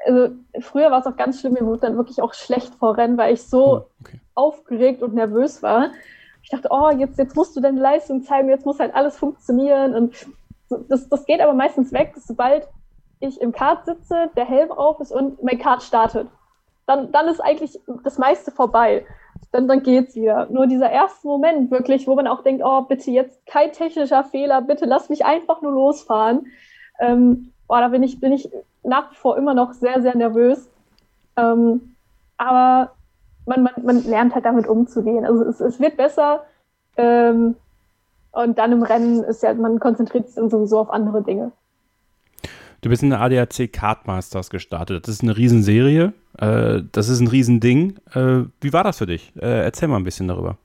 also früher war es auch ganz schlimm, mir wurde dann wirklich auch schlecht vor Rennen, weil ich so oh, okay. aufgeregt und nervös war. Ich dachte, oh, jetzt, jetzt musst du deine Leistung zeigen, jetzt muss halt alles funktionieren. Und das, das geht aber meistens weg, sobald ich im Kart sitze, der Helm auf ist und mein Kart startet. dann, dann ist eigentlich das meiste vorbei. Dann, dann geht's wieder. Nur dieser erste Moment wirklich, wo man auch denkt, oh, bitte jetzt kein technischer Fehler, bitte lass mich einfach nur losfahren. Ähm, boah, da bin ich, bin ich nach wie vor immer noch sehr, sehr nervös. Ähm, aber man, man, man lernt halt damit umzugehen. Also es, es wird besser. Ähm, und dann im Rennen ist ja, man konzentriert sich sowieso auf andere Dinge. Du bist in der ADAC Kartmasters gestartet. Das ist eine Riesenserie. Äh, das ist ein Riesending. Äh, wie war das für dich? Äh, erzähl mal ein bisschen darüber.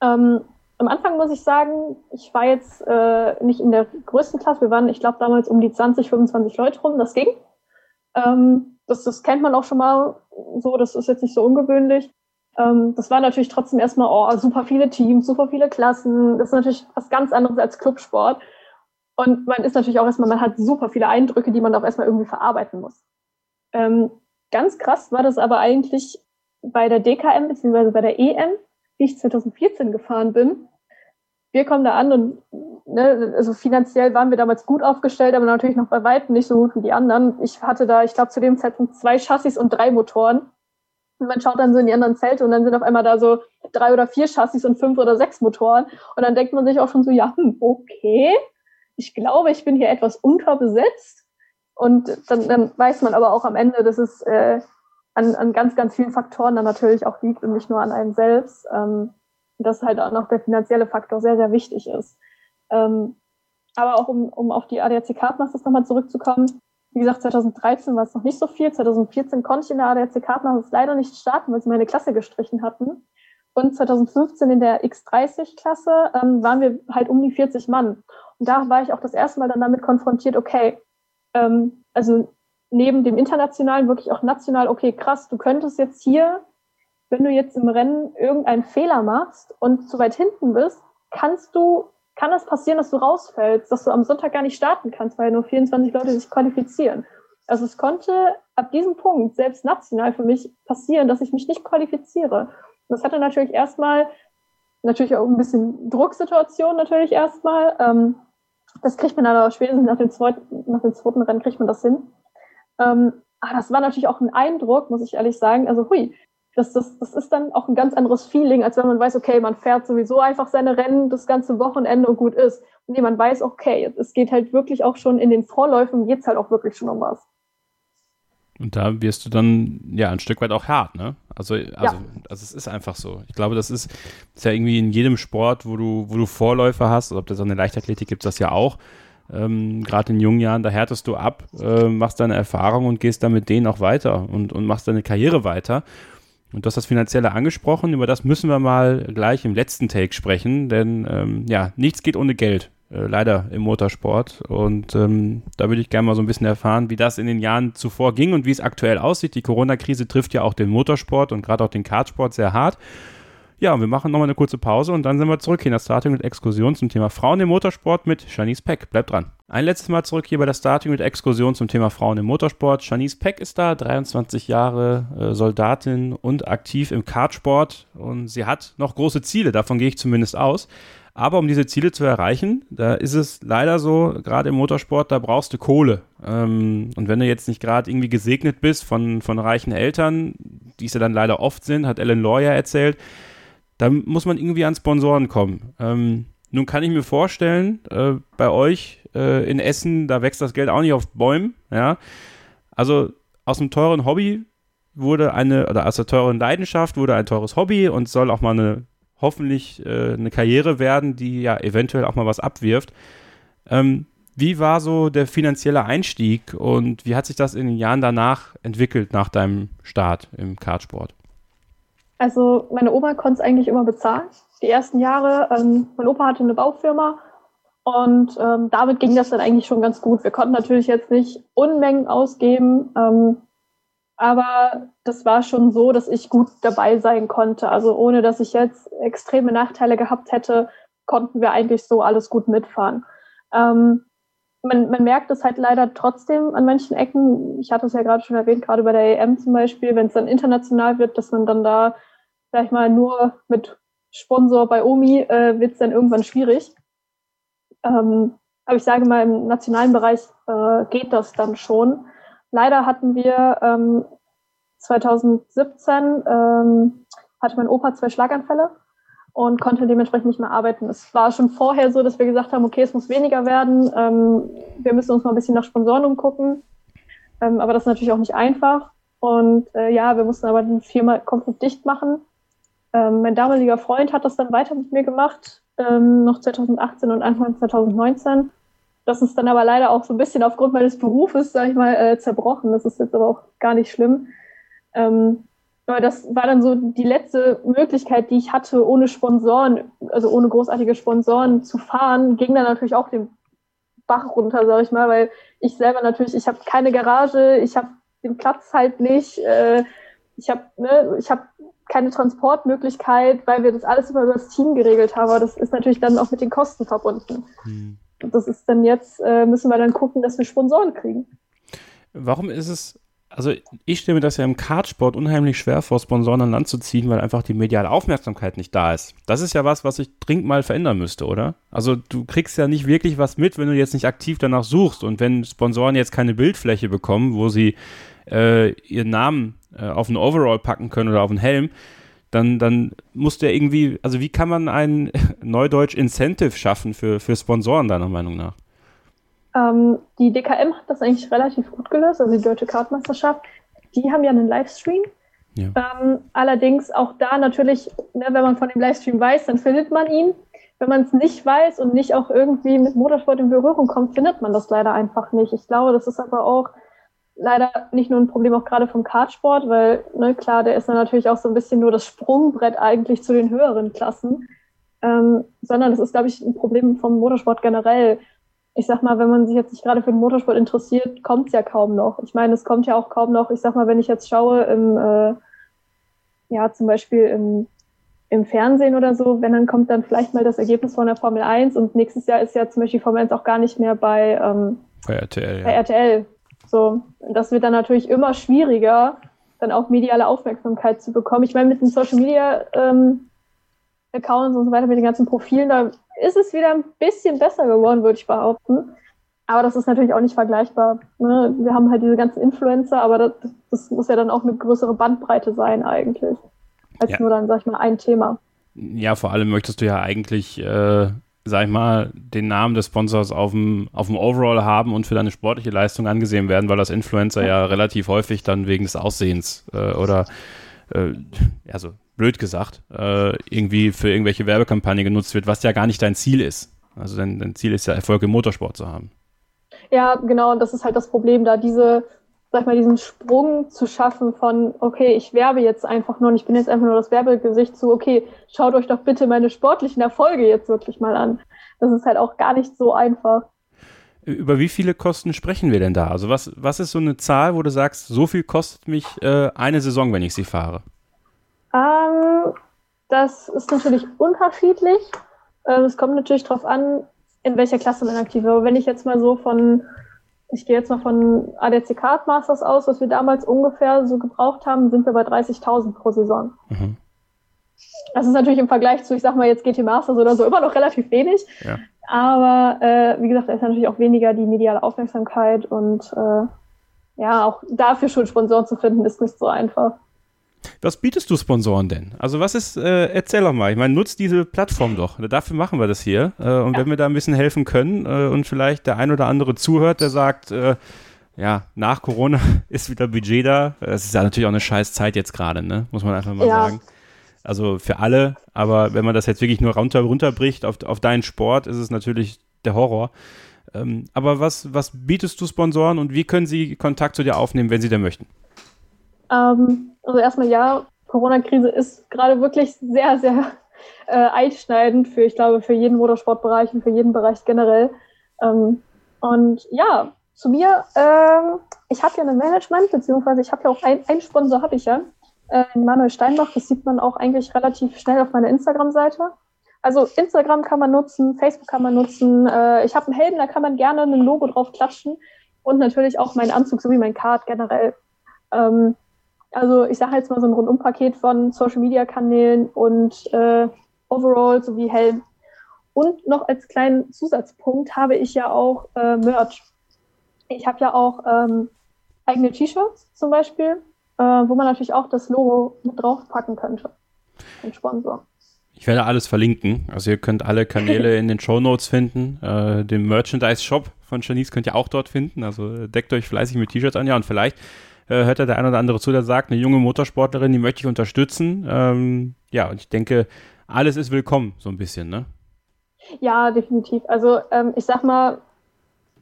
Ähm, am Anfang muss ich sagen, ich war jetzt äh, nicht in der größten Klasse. Wir waren, ich glaube, damals um die 20, 25 Leute rum. Das ging. Ähm, das, das kennt man auch schon mal so. Das ist jetzt nicht so ungewöhnlich. Ähm, das war natürlich trotzdem erstmal, oh, super viele Teams, super viele Klassen. Das ist natürlich was ganz anderes als Clubsport. Und man ist natürlich auch erstmal, man hat super viele Eindrücke, die man auch erstmal irgendwie verarbeiten muss. Ähm, ganz krass war das aber eigentlich bei der DKM bzw. bei der EM, die ich 2014 gefahren bin. Wir kommen da an und ne, also finanziell waren wir damals gut aufgestellt, aber natürlich noch bei weitem nicht so gut wie die anderen. Ich hatte da, ich glaube, zu dem Zeitpunkt zwei Chassis und drei Motoren. Und man schaut dann so in die anderen Zelte und dann sind auf einmal da so drei oder vier Chassis und fünf oder sechs Motoren. Und dann denkt man sich auch schon so, ja, hm, okay, ich glaube, ich bin hier etwas unterbesetzt. Und dann, dann weiß man aber auch am Ende, dass es äh, an, an ganz, ganz vielen Faktoren dann natürlich auch liegt und nicht nur an einem selbst. Ähm, dass halt auch noch der finanzielle Faktor sehr, sehr wichtig ist. Ähm, aber auch um, um auf die ADAC Cardmasters nochmal zurückzukommen, wie gesagt, 2013 war es noch nicht so viel. 2014 konnte ich in der ADAC Cardmasters leider nicht starten, weil sie meine Klasse gestrichen hatten. Und 2015 in der X30-Klasse ähm, waren wir halt um die 40 Mann. Und da war ich auch das erste Mal dann damit konfrontiert, okay, ähm, also neben dem internationalen wirklich auch national, okay, krass, du könntest jetzt hier, wenn du jetzt im Rennen irgendeinen Fehler machst und zu weit hinten bist, kannst du, kann es das passieren, dass du rausfällst, dass du am Sonntag gar nicht starten kannst, weil nur 24 Leute sich qualifizieren. Also es konnte ab diesem Punkt selbst national für mich passieren, dass ich mich nicht qualifiziere. Das hatte natürlich erstmal, natürlich auch ein bisschen Drucksituation natürlich erstmal. Ähm, das kriegt man aber spätestens nach dem zweiten, nach dem zweiten Rennen kriegt man das hin. Ähm, aber das war natürlich auch ein Eindruck, muss ich ehrlich sagen. Also hui, das, das, das ist dann auch ein ganz anderes Feeling, als wenn man weiß, okay, man fährt sowieso einfach seine Rennen das ganze Wochenende und gut ist. Und man weiß, okay, es geht halt wirklich auch schon in den Vorläufen, geht es halt auch wirklich schon um was. Und da wirst du dann ja ein Stück weit auch hart, ne? Also, also, ja. also es ist einfach so. Ich glaube, das ist, ist ja irgendwie in jedem Sport, wo du, wo du Vorläufer hast, also ob das auch eine Leichtathletik gibt, das ja auch. Ähm, Gerade in jungen Jahren, da härtest du ab, äh, machst deine Erfahrung und gehst dann mit denen auch weiter und, und machst deine Karriere weiter. Und du hast das Finanzielle angesprochen, über das müssen wir mal gleich im letzten Take sprechen, denn ähm, ja, nichts geht ohne Geld äh, leider im Motorsport. Und ähm, da würde ich gerne mal so ein bisschen erfahren, wie das in den Jahren zuvor ging und wie es aktuell aussieht. Die Corona-Krise trifft ja auch den Motorsport und gerade auch den Kartsport sehr hart. Ja, und wir machen nochmal eine kurze Pause und dann sind wir zurück hier in der Starting mit Exkursion zum Thema Frauen im Motorsport mit Shanice Peck. Bleibt dran. Ein letztes Mal zurück hier bei der Starting mit Exkursion zum Thema Frauen im Motorsport. Shanice Peck ist da, 23 Jahre äh, Soldatin und aktiv im Kartsport und sie hat noch große Ziele, davon gehe ich zumindest aus. Aber um diese Ziele zu erreichen, da ist es leider so, gerade im Motorsport, da brauchst du Kohle. Ähm, und wenn du jetzt nicht gerade irgendwie gesegnet bist von, von reichen Eltern, die es ja dann leider oft sind, hat Ellen Lawyer erzählt, dann muss man irgendwie an Sponsoren kommen. Ähm, nun kann ich mir vorstellen, äh, bei euch äh, in Essen, da wächst das Geld auch nicht auf Bäumen. Ja? Also aus einem teuren Hobby wurde eine, oder aus der teuren Leidenschaft wurde ein teures Hobby und soll auch mal eine hoffentlich äh, eine Karriere werden, die ja eventuell auch mal was abwirft. Ähm, wie war so der finanzielle Einstieg und wie hat sich das in den Jahren danach entwickelt, nach deinem Start im Kartsport? Also meine Oma konnte es eigentlich immer bezahlen. Die ersten Jahre, ähm, mein Opa hatte eine Baufirma und ähm, damit ging das dann eigentlich schon ganz gut. Wir konnten natürlich jetzt nicht Unmengen ausgeben, ähm, aber das war schon so, dass ich gut dabei sein konnte. Also ohne dass ich jetzt extreme Nachteile gehabt hätte, konnten wir eigentlich so alles gut mitfahren. Ähm, man, man merkt es halt leider trotzdem an manchen Ecken. Ich hatte es ja gerade schon erwähnt, gerade bei der EM zum Beispiel, wenn es dann international wird, dass man dann da, sag ich mal, nur mit Sponsor bei Omi äh, wird es dann irgendwann schwierig. Ähm, aber ich sage mal, im nationalen Bereich äh, geht das dann schon. Leider hatten wir ähm, 2017 ähm, hatte mein Opa zwei Schlaganfälle und konnte dementsprechend nicht mehr arbeiten. Es war schon vorher so, dass wir gesagt haben, okay, es muss weniger werden. Ähm, wir müssen uns mal ein bisschen nach Sponsoren umgucken. Ähm, aber das ist natürlich auch nicht einfach. Und äh, ja, wir mussten aber die Firma komplett dicht machen. Ähm, mein damaliger Freund hat das dann weiter mit mir gemacht, ähm, noch 2018 und Anfang 2019. Das ist dann aber leider auch so ein bisschen aufgrund meines Berufes, sag ich mal, äh, zerbrochen. Das ist jetzt aber auch gar nicht schlimm. Ähm, aber das war dann so die letzte Möglichkeit, die ich hatte, ohne Sponsoren, also ohne großartige Sponsoren zu fahren, ging dann natürlich auch den Bach runter, sag ich mal, weil ich selber natürlich, ich habe keine Garage, ich habe den Platz halt nicht, äh, ich habe ne, habe keine Transportmöglichkeit, weil wir das alles immer über das Team geregelt haben. Aber das ist natürlich dann auch mit den Kosten verbunden. Hm. Das ist dann jetzt, äh, müssen wir dann gucken, dass wir Sponsoren kriegen. Warum ist es also ich stelle mir das ja im Kartsport unheimlich schwer vor, Sponsoren an Land zu ziehen, weil einfach die mediale Aufmerksamkeit nicht da ist. Das ist ja was, was ich dringend mal verändern müsste, oder? Also du kriegst ja nicht wirklich was mit, wenn du jetzt nicht aktiv danach suchst. Und wenn Sponsoren jetzt keine Bildfläche bekommen, wo sie äh, ihren Namen äh, auf einen Overall packen können oder auf einen Helm, dann, dann muss der irgendwie, also wie kann man ein Neudeutsch Incentive schaffen für, für Sponsoren, deiner Meinung nach? Ähm, die DKM hat das eigentlich relativ gut gelöst, also die Deutsche Kartmeisterschaft. Die haben ja einen Livestream. Ja. Ähm, allerdings auch da natürlich, ne, wenn man von dem Livestream weiß, dann findet man ihn. Wenn man es nicht weiß und nicht auch irgendwie mit Motorsport in Berührung kommt, findet man das leider einfach nicht. Ich glaube, das ist aber auch leider nicht nur ein Problem auch gerade vom Kartsport, weil ne, klar, der ist dann natürlich auch so ein bisschen nur das Sprungbrett eigentlich zu den höheren Klassen, ähm, sondern das ist, glaube ich, ein Problem vom Motorsport generell ich sag mal, wenn man sich jetzt nicht gerade für den Motorsport interessiert, kommt es ja kaum noch. Ich meine, es kommt ja auch kaum noch, ich sag mal, wenn ich jetzt schaue, im, äh, ja, zum Beispiel im, im Fernsehen oder so, wenn dann kommt dann vielleicht mal das Ergebnis von der Formel 1 und nächstes Jahr ist ja zum Beispiel Formel 1 auch gar nicht mehr bei, ähm, bei RTL. Bei ja. RTL. So, das wird dann natürlich immer schwieriger, dann auch mediale Aufmerksamkeit zu bekommen. Ich meine, mit den Social Media ähm, Accounts und so weiter, mit den ganzen Profilen, da ist es wieder ein bisschen besser geworden, würde ich behaupten. Aber das ist natürlich auch nicht vergleichbar. Ne? Wir haben halt diese ganzen Influencer, aber das, das, muss ja dann auch eine größere Bandbreite sein eigentlich. Als ja. nur dann, sag ich mal, ein Thema. Ja, vor allem möchtest du ja eigentlich, äh, sag ich mal, den Namen des Sponsors auf dem, auf dem Overall haben und für deine sportliche Leistung angesehen werden, weil das Influencer ja, relativ häufig dann wegen des Aussehens äh, oder äh, also blöd gesagt, äh, irgendwie für irgendwelche Werbekampagnen genutzt wird, was ja gar nicht dein Ziel ist. Also dein, dein Ziel ist ja, Erfolg im Motorsport zu haben. Ja, genau, und das ist halt das Problem, da diese, sag mal, diesen Sprung zu schaffen von, okay, ich werbe jetzt einfach nur und ich bin jetzt einfach nur das Werbegesicht zu, okay, schaut euch doch bitte meine sportlichen Erfolge jetzt wirklich mal an. Das ist halt auch gar nicht so einfach. Über wie viele Kosten sprechen wir denn da? Also was, was ist so eine Zahl, wo du sagst, so viel kostet mich äh, eine Saison, wenn ich sie fahre? Ähm, das ist natürlich unterschiedlich. Ähm, es kommt natürlich darauf an, in welcher Klasse man aktiv ist. Aber wenn ich jetzt mal so von, ich gehe jetzt mal von ADC Card Masters aus, was wir damals ungefähr so gebraucht haben, sind wir bei 30.000 pro Saison. Mhm. Das ist natürlich im Vergleich zu, ich sag mal jetzt GT Masters oder so, immer noch relativ wenig. Ja. Aber äh, wie gesagt, da ist natürlich auch weniger die mediale Aufmerksamkeit und äh, ja, auch dafür schon Sponsoren zu finden, ist nicht so einfach. Was bietest du Sponsoren denn? Also was ist, äh, erzähl doch mal, ich meine, nutzt diese Plattform doch. Dafür machen wir das hier. Äh, und ja. wenn wir da ein bisschen helfen können äh, und vielleicht der ein oder andere zuhört, der sagt, äh, ja, nach Corona ist wieder Budget da. Es ist ja natürlich auch eine scheiß Zeit jetzt gerade, ne? Muss man einfach mal ja. sagen. Also für alle, aber wenn man das jetzt wirklich nur runter, runterbricht auf, auf deinen Sport, ist es natürlich der Horror. Ähm, aber was, was bietest du Sponsoren und wie können sie Kontakt zu dir aufnehmen, wenn sie denn möchten? Ähm, also erstmal ja, Corona-Krise ist gerade wirklich sehr, sehr äh, einschneidend für, ich glaube, für jeden Motorsportbereich und für jeden Bereich generell. Ähm, und ja, zu mir, ähm, ich habe ja ein Management, beziehungsweise ich habe ja auch ein, einen Sponsor habe ich ja, äh, Manuel Steinbach, das sieht man auch eigentlich relativ schnell auf meiner Instagram-Seite. Also Instagram kann man nutzen, Facebook kann man nutzen. Äh, ich habe einen Helm, da kann man gerne ein Logo drauf klatschen und natürlich auch meinen Anzug sowie mein Card generell. Ähm, also ich sage jetzt mal so ein Rundumpaket von Social Media Kanälen und äh, Overall sowie Helm. Und noch als kleinen Zusatzpunkt habe ich ja auch äh, Merch. Ich habe ja auch ähm, eigene T-Shirts zum Beispiel. äh, wo man natürlich auch das Logo mit draufpacken könnte. Den Sponsor. Ich werde alles verlinken. Also ihr könnt alle Kanäle in den Show Notes finden. Äh, den Merchandise-Shop von Janice könnt ihr auch dort finden. Also äh, deckt euch fleißig mit T-Shirts an. Ja, und vielleicht äh, hört ja der eine oder andere zu, der sagt, eine junge Motorsportlerin, die möchte ich unterstützen. Ähm, ja, und ich denke, alles ist willkommen, so ein bisschen, ne? Ja, definitiv. Also ähm, ich sag mal,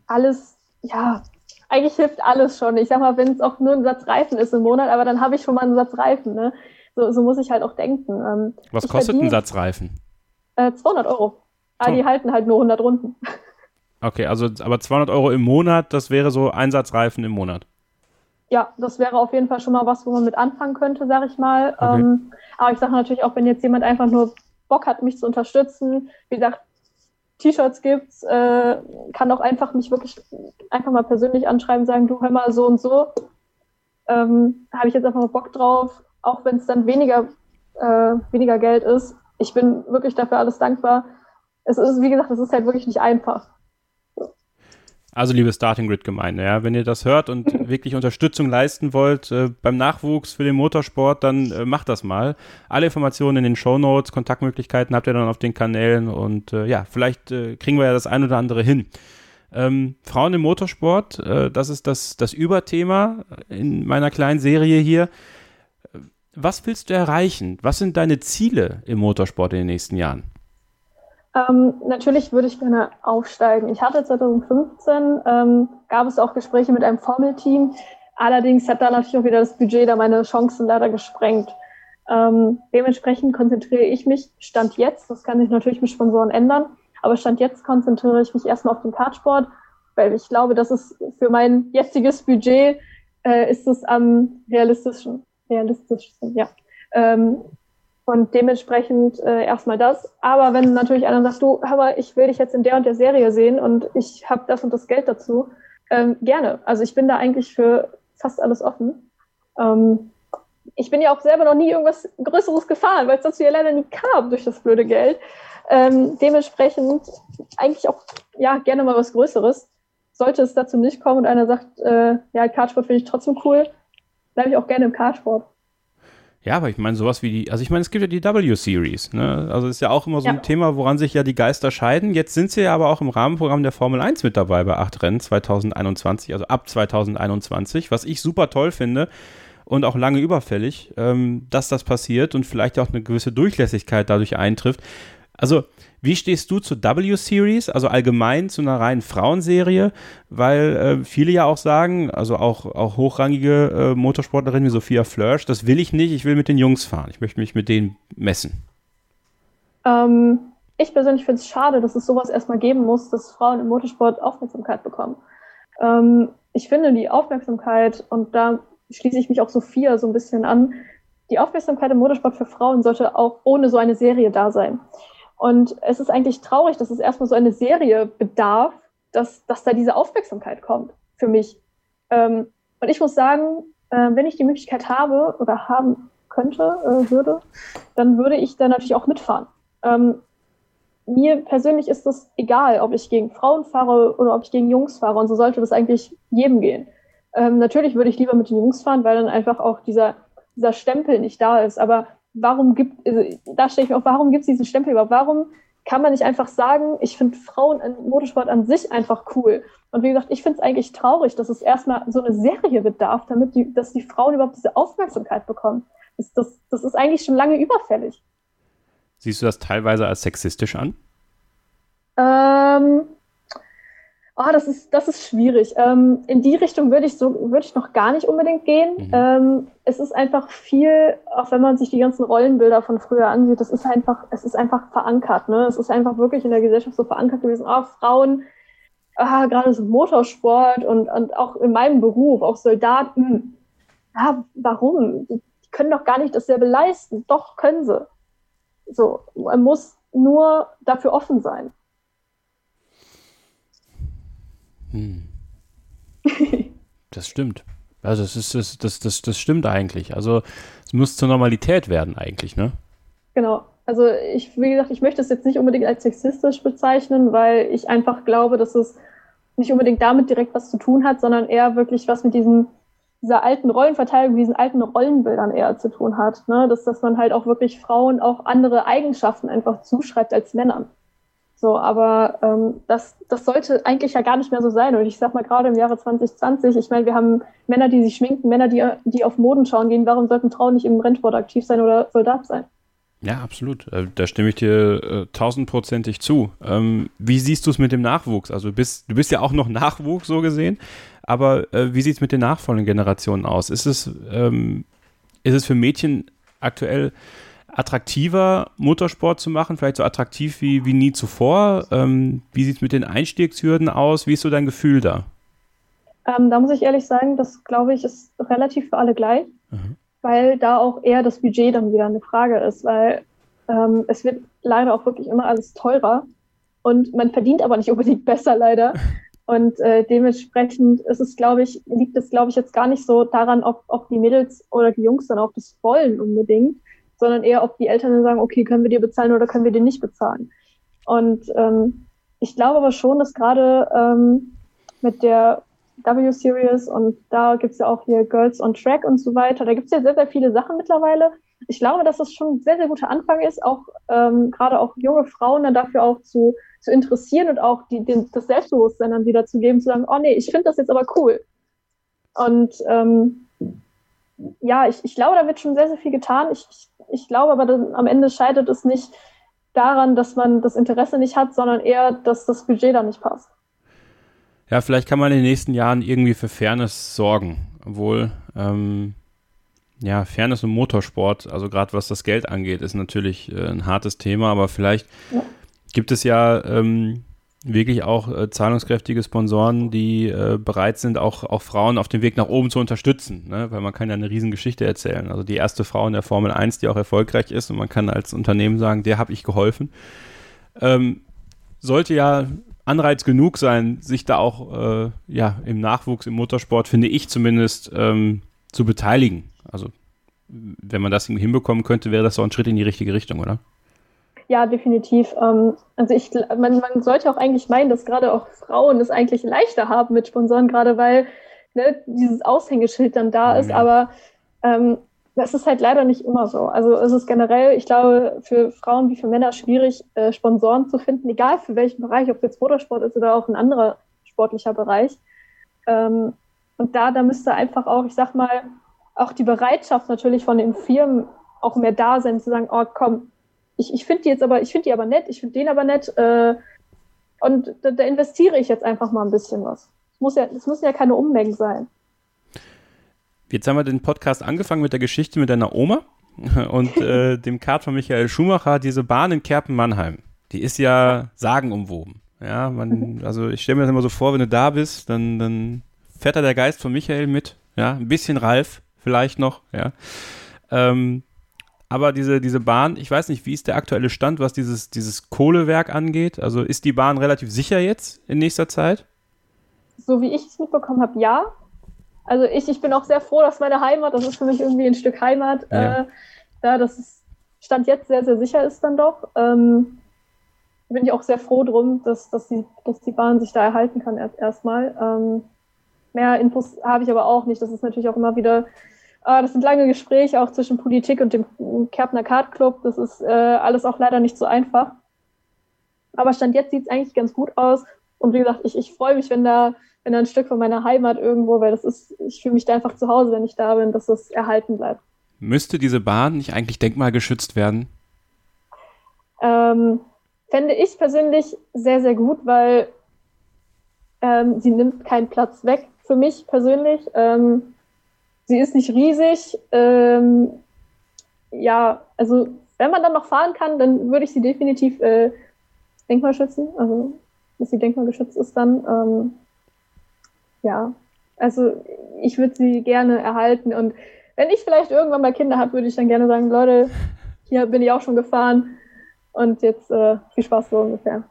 alles, ja, eigentlich hilft alles schon. Ich sag mal, wenn es auch nur ein Satz Reifen ist im Monat, aber dann habe ich schon mal einen Satz Reifen, ne? So, so muss ich halt auch denken. Ähm, Was kostet ein Satz Reifen? Äh, 200 Euro. Aber die halten halt nur 100 Runden. Okay, also aber 200 Euro im Monat, das wäre so ein Satz Reifen im Monat. Ja, das wäre auf jeden Fall schon mal was, wo man mit anfangen könnte, sag ich mal. Okay. Ähm, aber ich sage natürlich auch, wenn jetzt jemand einfach nur Bock hat, mich zu unterstützen, wie gesagt, T-Shirts gibt's, äh, kann auch einfach mich wirklich einfach mal persönlich anschreiben, sagen, du hör mal so und so. Ähm, Habe ich jetzt einfach mal Bock drauf, auch wenn es dann weniger, äh, weniger Geld ist. Ich bin wirklich dafür alles dankbar. Es ist, wie gesagt, es ist halt wirklich nicht einfach. Also liebe Starting Grid Gemeinde, ja, wenn ihr das hört und wirklich Unterstützung leisten wollt äh, beim Nachwuchs für den Motorsport, dann äh, macht das mal. Alle Informationen in den Show Notes, Kontaktmöglichkeiten habt ihr dann auf den Kanälen und äh, ja, vielleicht äh, kriegen wir ja das ein oder andere hin. Ähm, Frauen im Motorsport, äh, das ist das, das Überthema in meiner kleinen Serie hier. Was willst du erreichen? Was sind deine Ziele im Motorsport in den nächsten Jahren? Ähm, natürlich würde ich gerne aufsteigen. Ich hatte 2015, ähm, gab es auch Gespräche mit einem Formelteam. Allerdings hat da natürlich auch wieder das Budget da meine Chancen leider gesprengt. Ähm, dementsprechend konzentriere ich mich, Stand jetzt, das kann sich natürlich mit Sponsoren ändern, aber Stand jetzt konzentriere ich mich erstmal auf den Kartsport, weil ich glaube, das ist für mein jetziges Budget äh, ist es am realistischen, realistischsten, ja. Ähm, und dementsprechend äh, erstmal das. Aber wenn natürlich einer sagt, du, aber ich will dich jetzt in der und der Serie sehen und ich habe das und das Geld dazu, ähm, gerne. Also ich bin da eigentlich für fast alles offen. Ähm, ich bin ja auch selber noch nie irgendwas Größeres gefahren, weil es dazu ja leider nie kam durch das blöde Geld. Ähm, dementsprechend eigentlich auch ja gerne mal was Größeres. Sollte es dazu nicht kommen und einer sagt, äh, ja, Kartsport finde ich trotzdem cool, bleibe ich auch gerne im Kartsport. Ja, aber ich meine, sowas wie die, also ich meine, es gibt ja die W-Series, ne? Also ist ja auch immer so ja. ein Thema, woran sich ja die Geister scheiden. Jetzt sind sie ja aber auch im Rahmenprogramm der Formel 1 mit dabei bei acht Rennen 2021, also ab 2021, was ich super toll finde und auch lange überfällig, ähm, dass das passiert und vielleicht auch eine gewisse Durchlässigkeit dadurch eintrifft. Also, wie stehst du zur W-Series, also allgemein zu einer reinen Frauenserie? Weil äh, viele ja auch sagen, also auch, auch hochrangige äh, Motorsportlerinnen wie Sophia Flörsch, das will ich nicht, ich will mit den Jungs fahren, ich möchte mich mit denen messen. Ähm, ich persönlich finde es schade, dass es sowas erstmal geben muss, dass Frauen im Motorsport Aufmerksamkeit bekommen. Ähm, ich finde die Aufmerksamkeit, und da schließe ich mich auch Sophia so ein bisschen an, die Aufmerksamkeit im Motorsport für Frauen sollte auch ohne so eine Serie da sein. Und es ist eigentlich traurig, dass es erstmal so eine Serie bedarf, dass, dass da diese Aufmerksamkeit kommt für mich. Ähm, und ich muss sagen, äh, wenn ich die Möglichkeit habe oder haben könnte, äh, würde, dann würde ich da natürlich auch mitfahren. Ähm, mir persönlich ist es egal, ob ich gegen Frauen fahre oder ob ich gegen Jungs fahre. Und so sollte das eigentlich jedem gehen. Ähm, natürlich würde ich lieber mit den Jungs fahren, weil dann einfach auch dieser, dieser Stempel nicht da ist. Aber warum gibt, also da stelle ich mir auch, warum gibt es diesen Stempel überhaupt? Warum kann man nicht einfach sagen, ich finde Frauen im Motorsport an sich einfach cool? Und wie gesagt, ich finde es eigentlich traurig, dass es erstmal so eine Serie bedarf, damit die, dass die Frauen überhaupt diese Aufmerksamkeit bekommen. Das, das, das ist eigentlich schon lange überfällig. Siehst du das teilweise als sexistisch an? Ähm, Oh, das ist, das ist schwierig. Ähm, in die Richtung würde ich so, würde ich noch gar nicht unbedingt gehen. Mhm. Ähm, es ist einfach viel, auch wenn man sich die ganzen Rollenbilder von früher ansieht, das ist einfach, es ist einfach verankert, ne? Es ist einfach wirklich in der Gesellschaft so verankert gewesen. Oh, Frauen, ah, gerade so Motorsport und, und auch in meinem Beruf, auch Soldaten. Ja, warum? Die können doch gar nicht dasselbe leisten. Doch, können sie. So, man muss nur dafür offen sein. Hm. Das stimmt. Also das ist das, das, das, das stimmt eigentlich. Also es muss zur Normalität werden eigentlich, ne? Genau. Also ich, wie gesagt, ich möchte es jetzt nicht unbedingt als sexistisch bezeichnen, weil ich einfach glaube, dass es nicht unbedingt damit direkt was zu tun hat, sondern eher wirklich was mit diesem, dieser alten Rollenverteilung, diesen alten Rollenbildern eher zu tun hat. Ne? Dass, dass man halt auch wirklich Frauen auch andere Eigenschaften einfach zuschreibt als Männern. So, aber ähm, das, das sollte eigentlich ja gar nicht mehr so sein. Und ich sag mal, gerade im Jahre 2020, ich meine, wir haben Männer, die sich schminken, Männer, die, die auf Moden schauen gehen. Warum sollten Frauen nicht im Rennsport aktiv sein oder Soldat sein? Ja, absolut. Äh, da stimme ich dir äh, tausendprozentig zu. Ähm, wie siehst du es mit dem Nachwuchs? Also bist, du bist ja auch noch Nachwuchs so gesehen, aber äh, wie sieht es mit den nachfolgenden Generationen aus? Ist es, ähm, ist es für Mädchen aktuell attraktiver, Motorsport zu machen, vielleicht so attraktiv wie, wie nie zuvor? Ähm, wie sieht es mit den Einstiegshürden aus? Wie ist so dein Gefühl da? Ähm, da muss ich ehrlich sagen, das glaube ich ist relativ für alle gleich, mhm. weil da auch eher das Budget dann wieder eine Frage ist, weil ähm, es wird leider auch wirklich immer alles teurer und man verdient aber nicht unbedingt besser leider. Und äh, dementsprechend ist es, glaube ich, liegt es, glaube ich, jetzt gar nicht so daran, ob, ob die Mädels oder die Jungs dann auch das wollen unbedingt, sondern eher, ob die Eltern dann sagen, okay, können wir dir bezahlen oder können wir dir nicht bezahlen. Und ähm, ich glaube aber schon, dass gerade ähm, mit der W-Series und da gibt's ja auch hier Girls on Track und so weiter, da gibt's ja sehr, sehr viele Sachen mittlerweile. Ich glaube, dass das schon ein sehr, sehr guter Anfang ist, auch ähm, gerade auch junge Frauen dann dafür auch zu, zu interessieren und auch die, den, das Selbstbewusstsein dann wieder zu geben, zu sagen, oh nee, ich finde das jetzt aber cool. Und ähm, ja, ich, ich glaube, da wird schon sehr, sehr viel getan. Ich, ich ich glaube aber, dann, am Ende scheitert es nicht daran, dass man das Interesse nicht hat, sondern eher, dass das Budget da nicht passt. Ja, vielleicht kann man in den nächsten Jahren irgendwie für Fairness sorgen. Obwohl, ähm, ja, Fairness im Motorsport, also gerade was das Geld angeht, ist natürlich äh, ein hartes Thema, aber vielleicht ja. gibt es ja ähm, wirklich auch äh, zahlungskräftige Sponsoren, die äh, bereit sind, auch, auch Frauen auf dem Weg nach oben zu unterstützen, ne? weil man kann ja eine Riesengeschichte erzählen. Also die erste Frau in der Formel 1, die auch erfolgreich ist und man kann als Unternehmen sagen, der habe ich geholfen. Ähm, sollte ja Anreiz genug sein, sich da auch äh, ja, im Nachwuchs, im Motorsport, finde ich zumindest, ähm, zu beteiligen. Also wenn man das hinbekommen könnte, wäre das auch ein Schritt in die richtige Richtung, oder? Ja, definitiv. Ähm, also ich, man, man sollte auch eigentlich meinen, dass gerade auch Frauen es eigentlich leichter haben mit Sponsoren, gerade weil ne, dieses Aushängeschild dann da ist. Aber ähm, das ist halt leider nicht immer so. Also es ist generell, ich glaube, für Frauen wie für Männer schwierig, äh, Sponsoren zu finden, egal für welchen Bereich, ob es jetzt Motorsport ist oder auch ein anderer sportlicher Bereich. Ähm, und da, da müsste einfach auch, ich sag mal, auch die Bereitschaft natürlich von den Firmen auch mehr da sein, zu sagen, oh komm, ich, ich finde die jetzt aber, ich finde die aber nett, ich finde den aber nett, äh, und da, da, investiere ich jetzt einfach mal ein bisschen was. Es muss ja, es müssen ja keine Unmengen sein. Jetzt haben wir den Podcast angefangen mit der Geschichte mit deiner Oma und äh, dem Kart von Michael Schumacher, diese Bahn in Kerpen-Mannheim. Die ist ja sagenumwoben. Ja, man, also ich stelle mir das immer so vor, wenn du da bist, dann, dann fährt da der Geist von Michael mit. Ja, ein bisschen Ralf vielleicht noch. Ja. Ähm, aber diese, diese Bahn, ich weiß nicht, wie ist der aktuelle Stand, was dieses, dieses Kohlewerk angeht? Also ist die Bahn relativ sicher jetzt in nächster Zeit? So wie ich es mitbekommen habe, ja. Also ich, ich bin auch sehr froh, dass meine Heimat, das ist für mich irgendwie ein Stück Heimat, ja. äh, da das Stand jetzt sehr, sehr sicher ist dann doch. Ähm, bin ich auch sehr froh drum, dass, dass, die, dass die Bahn sich da erhalten kann erst erstmal. Ähm, mehr Infos habe ich aber auch nicht. Das ist natürlich auch immer wieder das sind lange Gespräche auch zwischen Politik und dem Kärpner Kart Club. Das ist äh, alles auch leider nicht so einfach. Aber Stand jetzt sieht es eigentlich ganz gut aus. Und wie gesagt, ich, ich freue mich, wenn da, wenn da ein Stück von meiner Heimat irgendwo, weil das ist, ich fühle mich da einfach zu Hause, wenn ich da bin, dass das erhalten bleibt. Müsste diese Bahn nicht eigentlich denkmalgeschützt werden? Ähm, fände ich persönlich sehr, sehr gut, weil ähm, sie nimmt keinen Platz weg für mich persönlich. Ähm, Sie ist nicht riesig. Ähm, ja, also wenn man dann noch fahren kann, dann würde ich sie definitiv äh, denkmalschützen. Also, dass sie denkmalgeschützt ist dann. Ähm, ja, also ich würde sie gerne erhalten. Und wenn ich vielleicht irgendwann mal Kinder habe, würde ich dann gerne sagen, Leute, hier bin ich auch schon gefahren. Und jetzt äh, viel Spaß so ungefähr.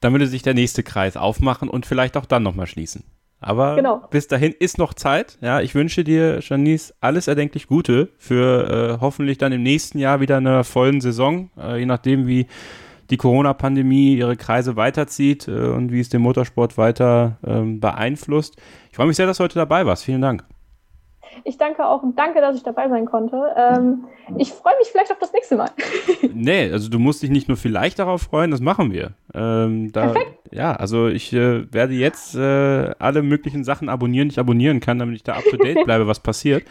Dann würde sich der nächste Kreis aufmachen und vielleicht auch dann nochmal schließen. Aber genau. bis dahin ist noch Zeit. Ja, ich wünsche dir, Janice, alles erdenklich Gute für äh, hoffentlich dann im nächsten Jahr wieder eine vollen Saison, äh, je nachdem, wie die Corona-Pandemie ihre Kreise weiterzieht äh, und wie es den Motorsport weiter ähm, beeinflusst. Ich freue mich sehr, dass du heute dabei warst. Vielen Dank. Ich danke auch und danke, dass ich dabei sein konnte. Ähm, ich freue mich vielleicht auf das nächste Mal. nee, also du musst dich nicht nur vielleicht darauf freuen, das machen wir. Ähm, da, Perfekt. Ja, also ich äh, werde jetzt äh, alle möglichen Sachen abonnieren, die ich abonnieren kann, damit ich da up to date bleibe, was passiert.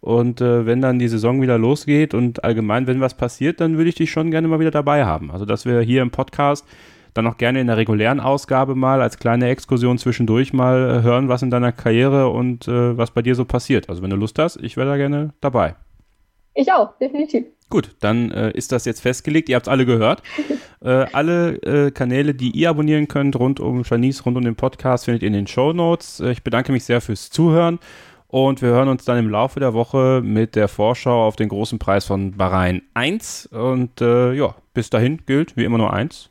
Und äh, wenn dann die Saison wieder losgeht und allgemein, wenn was passiert, dann würde ich dich schon gerne mal wieder dabei haben. Also, dass wir hier im Podcast dann auch gerne in der regulären Ausgabe mal als kleine Exkursion zwischendurch mal äh, hören, was in deiner Karriere und äh, was bei dir so passiert. Also wenn du Lust hast, ich wäre da gerne dabei. Ich auch, definitiv. Gut, dann äh, ist das jetzt festgelegt. Ihr habt es alle gehört. äh, alle äh, Kanäle, die ihr abonnieren könnt, rund um Janice, rund um den Podcast, findet ihr in den Show Notes. Äh, ich bedanke mich sehr fürs Zuhören und wir hören uns dann im Laufe der Woche mit der Vorschau auf den großen Preis von Bahrain 1. Und äh, ja, bis dahin gilt wie immer nur eins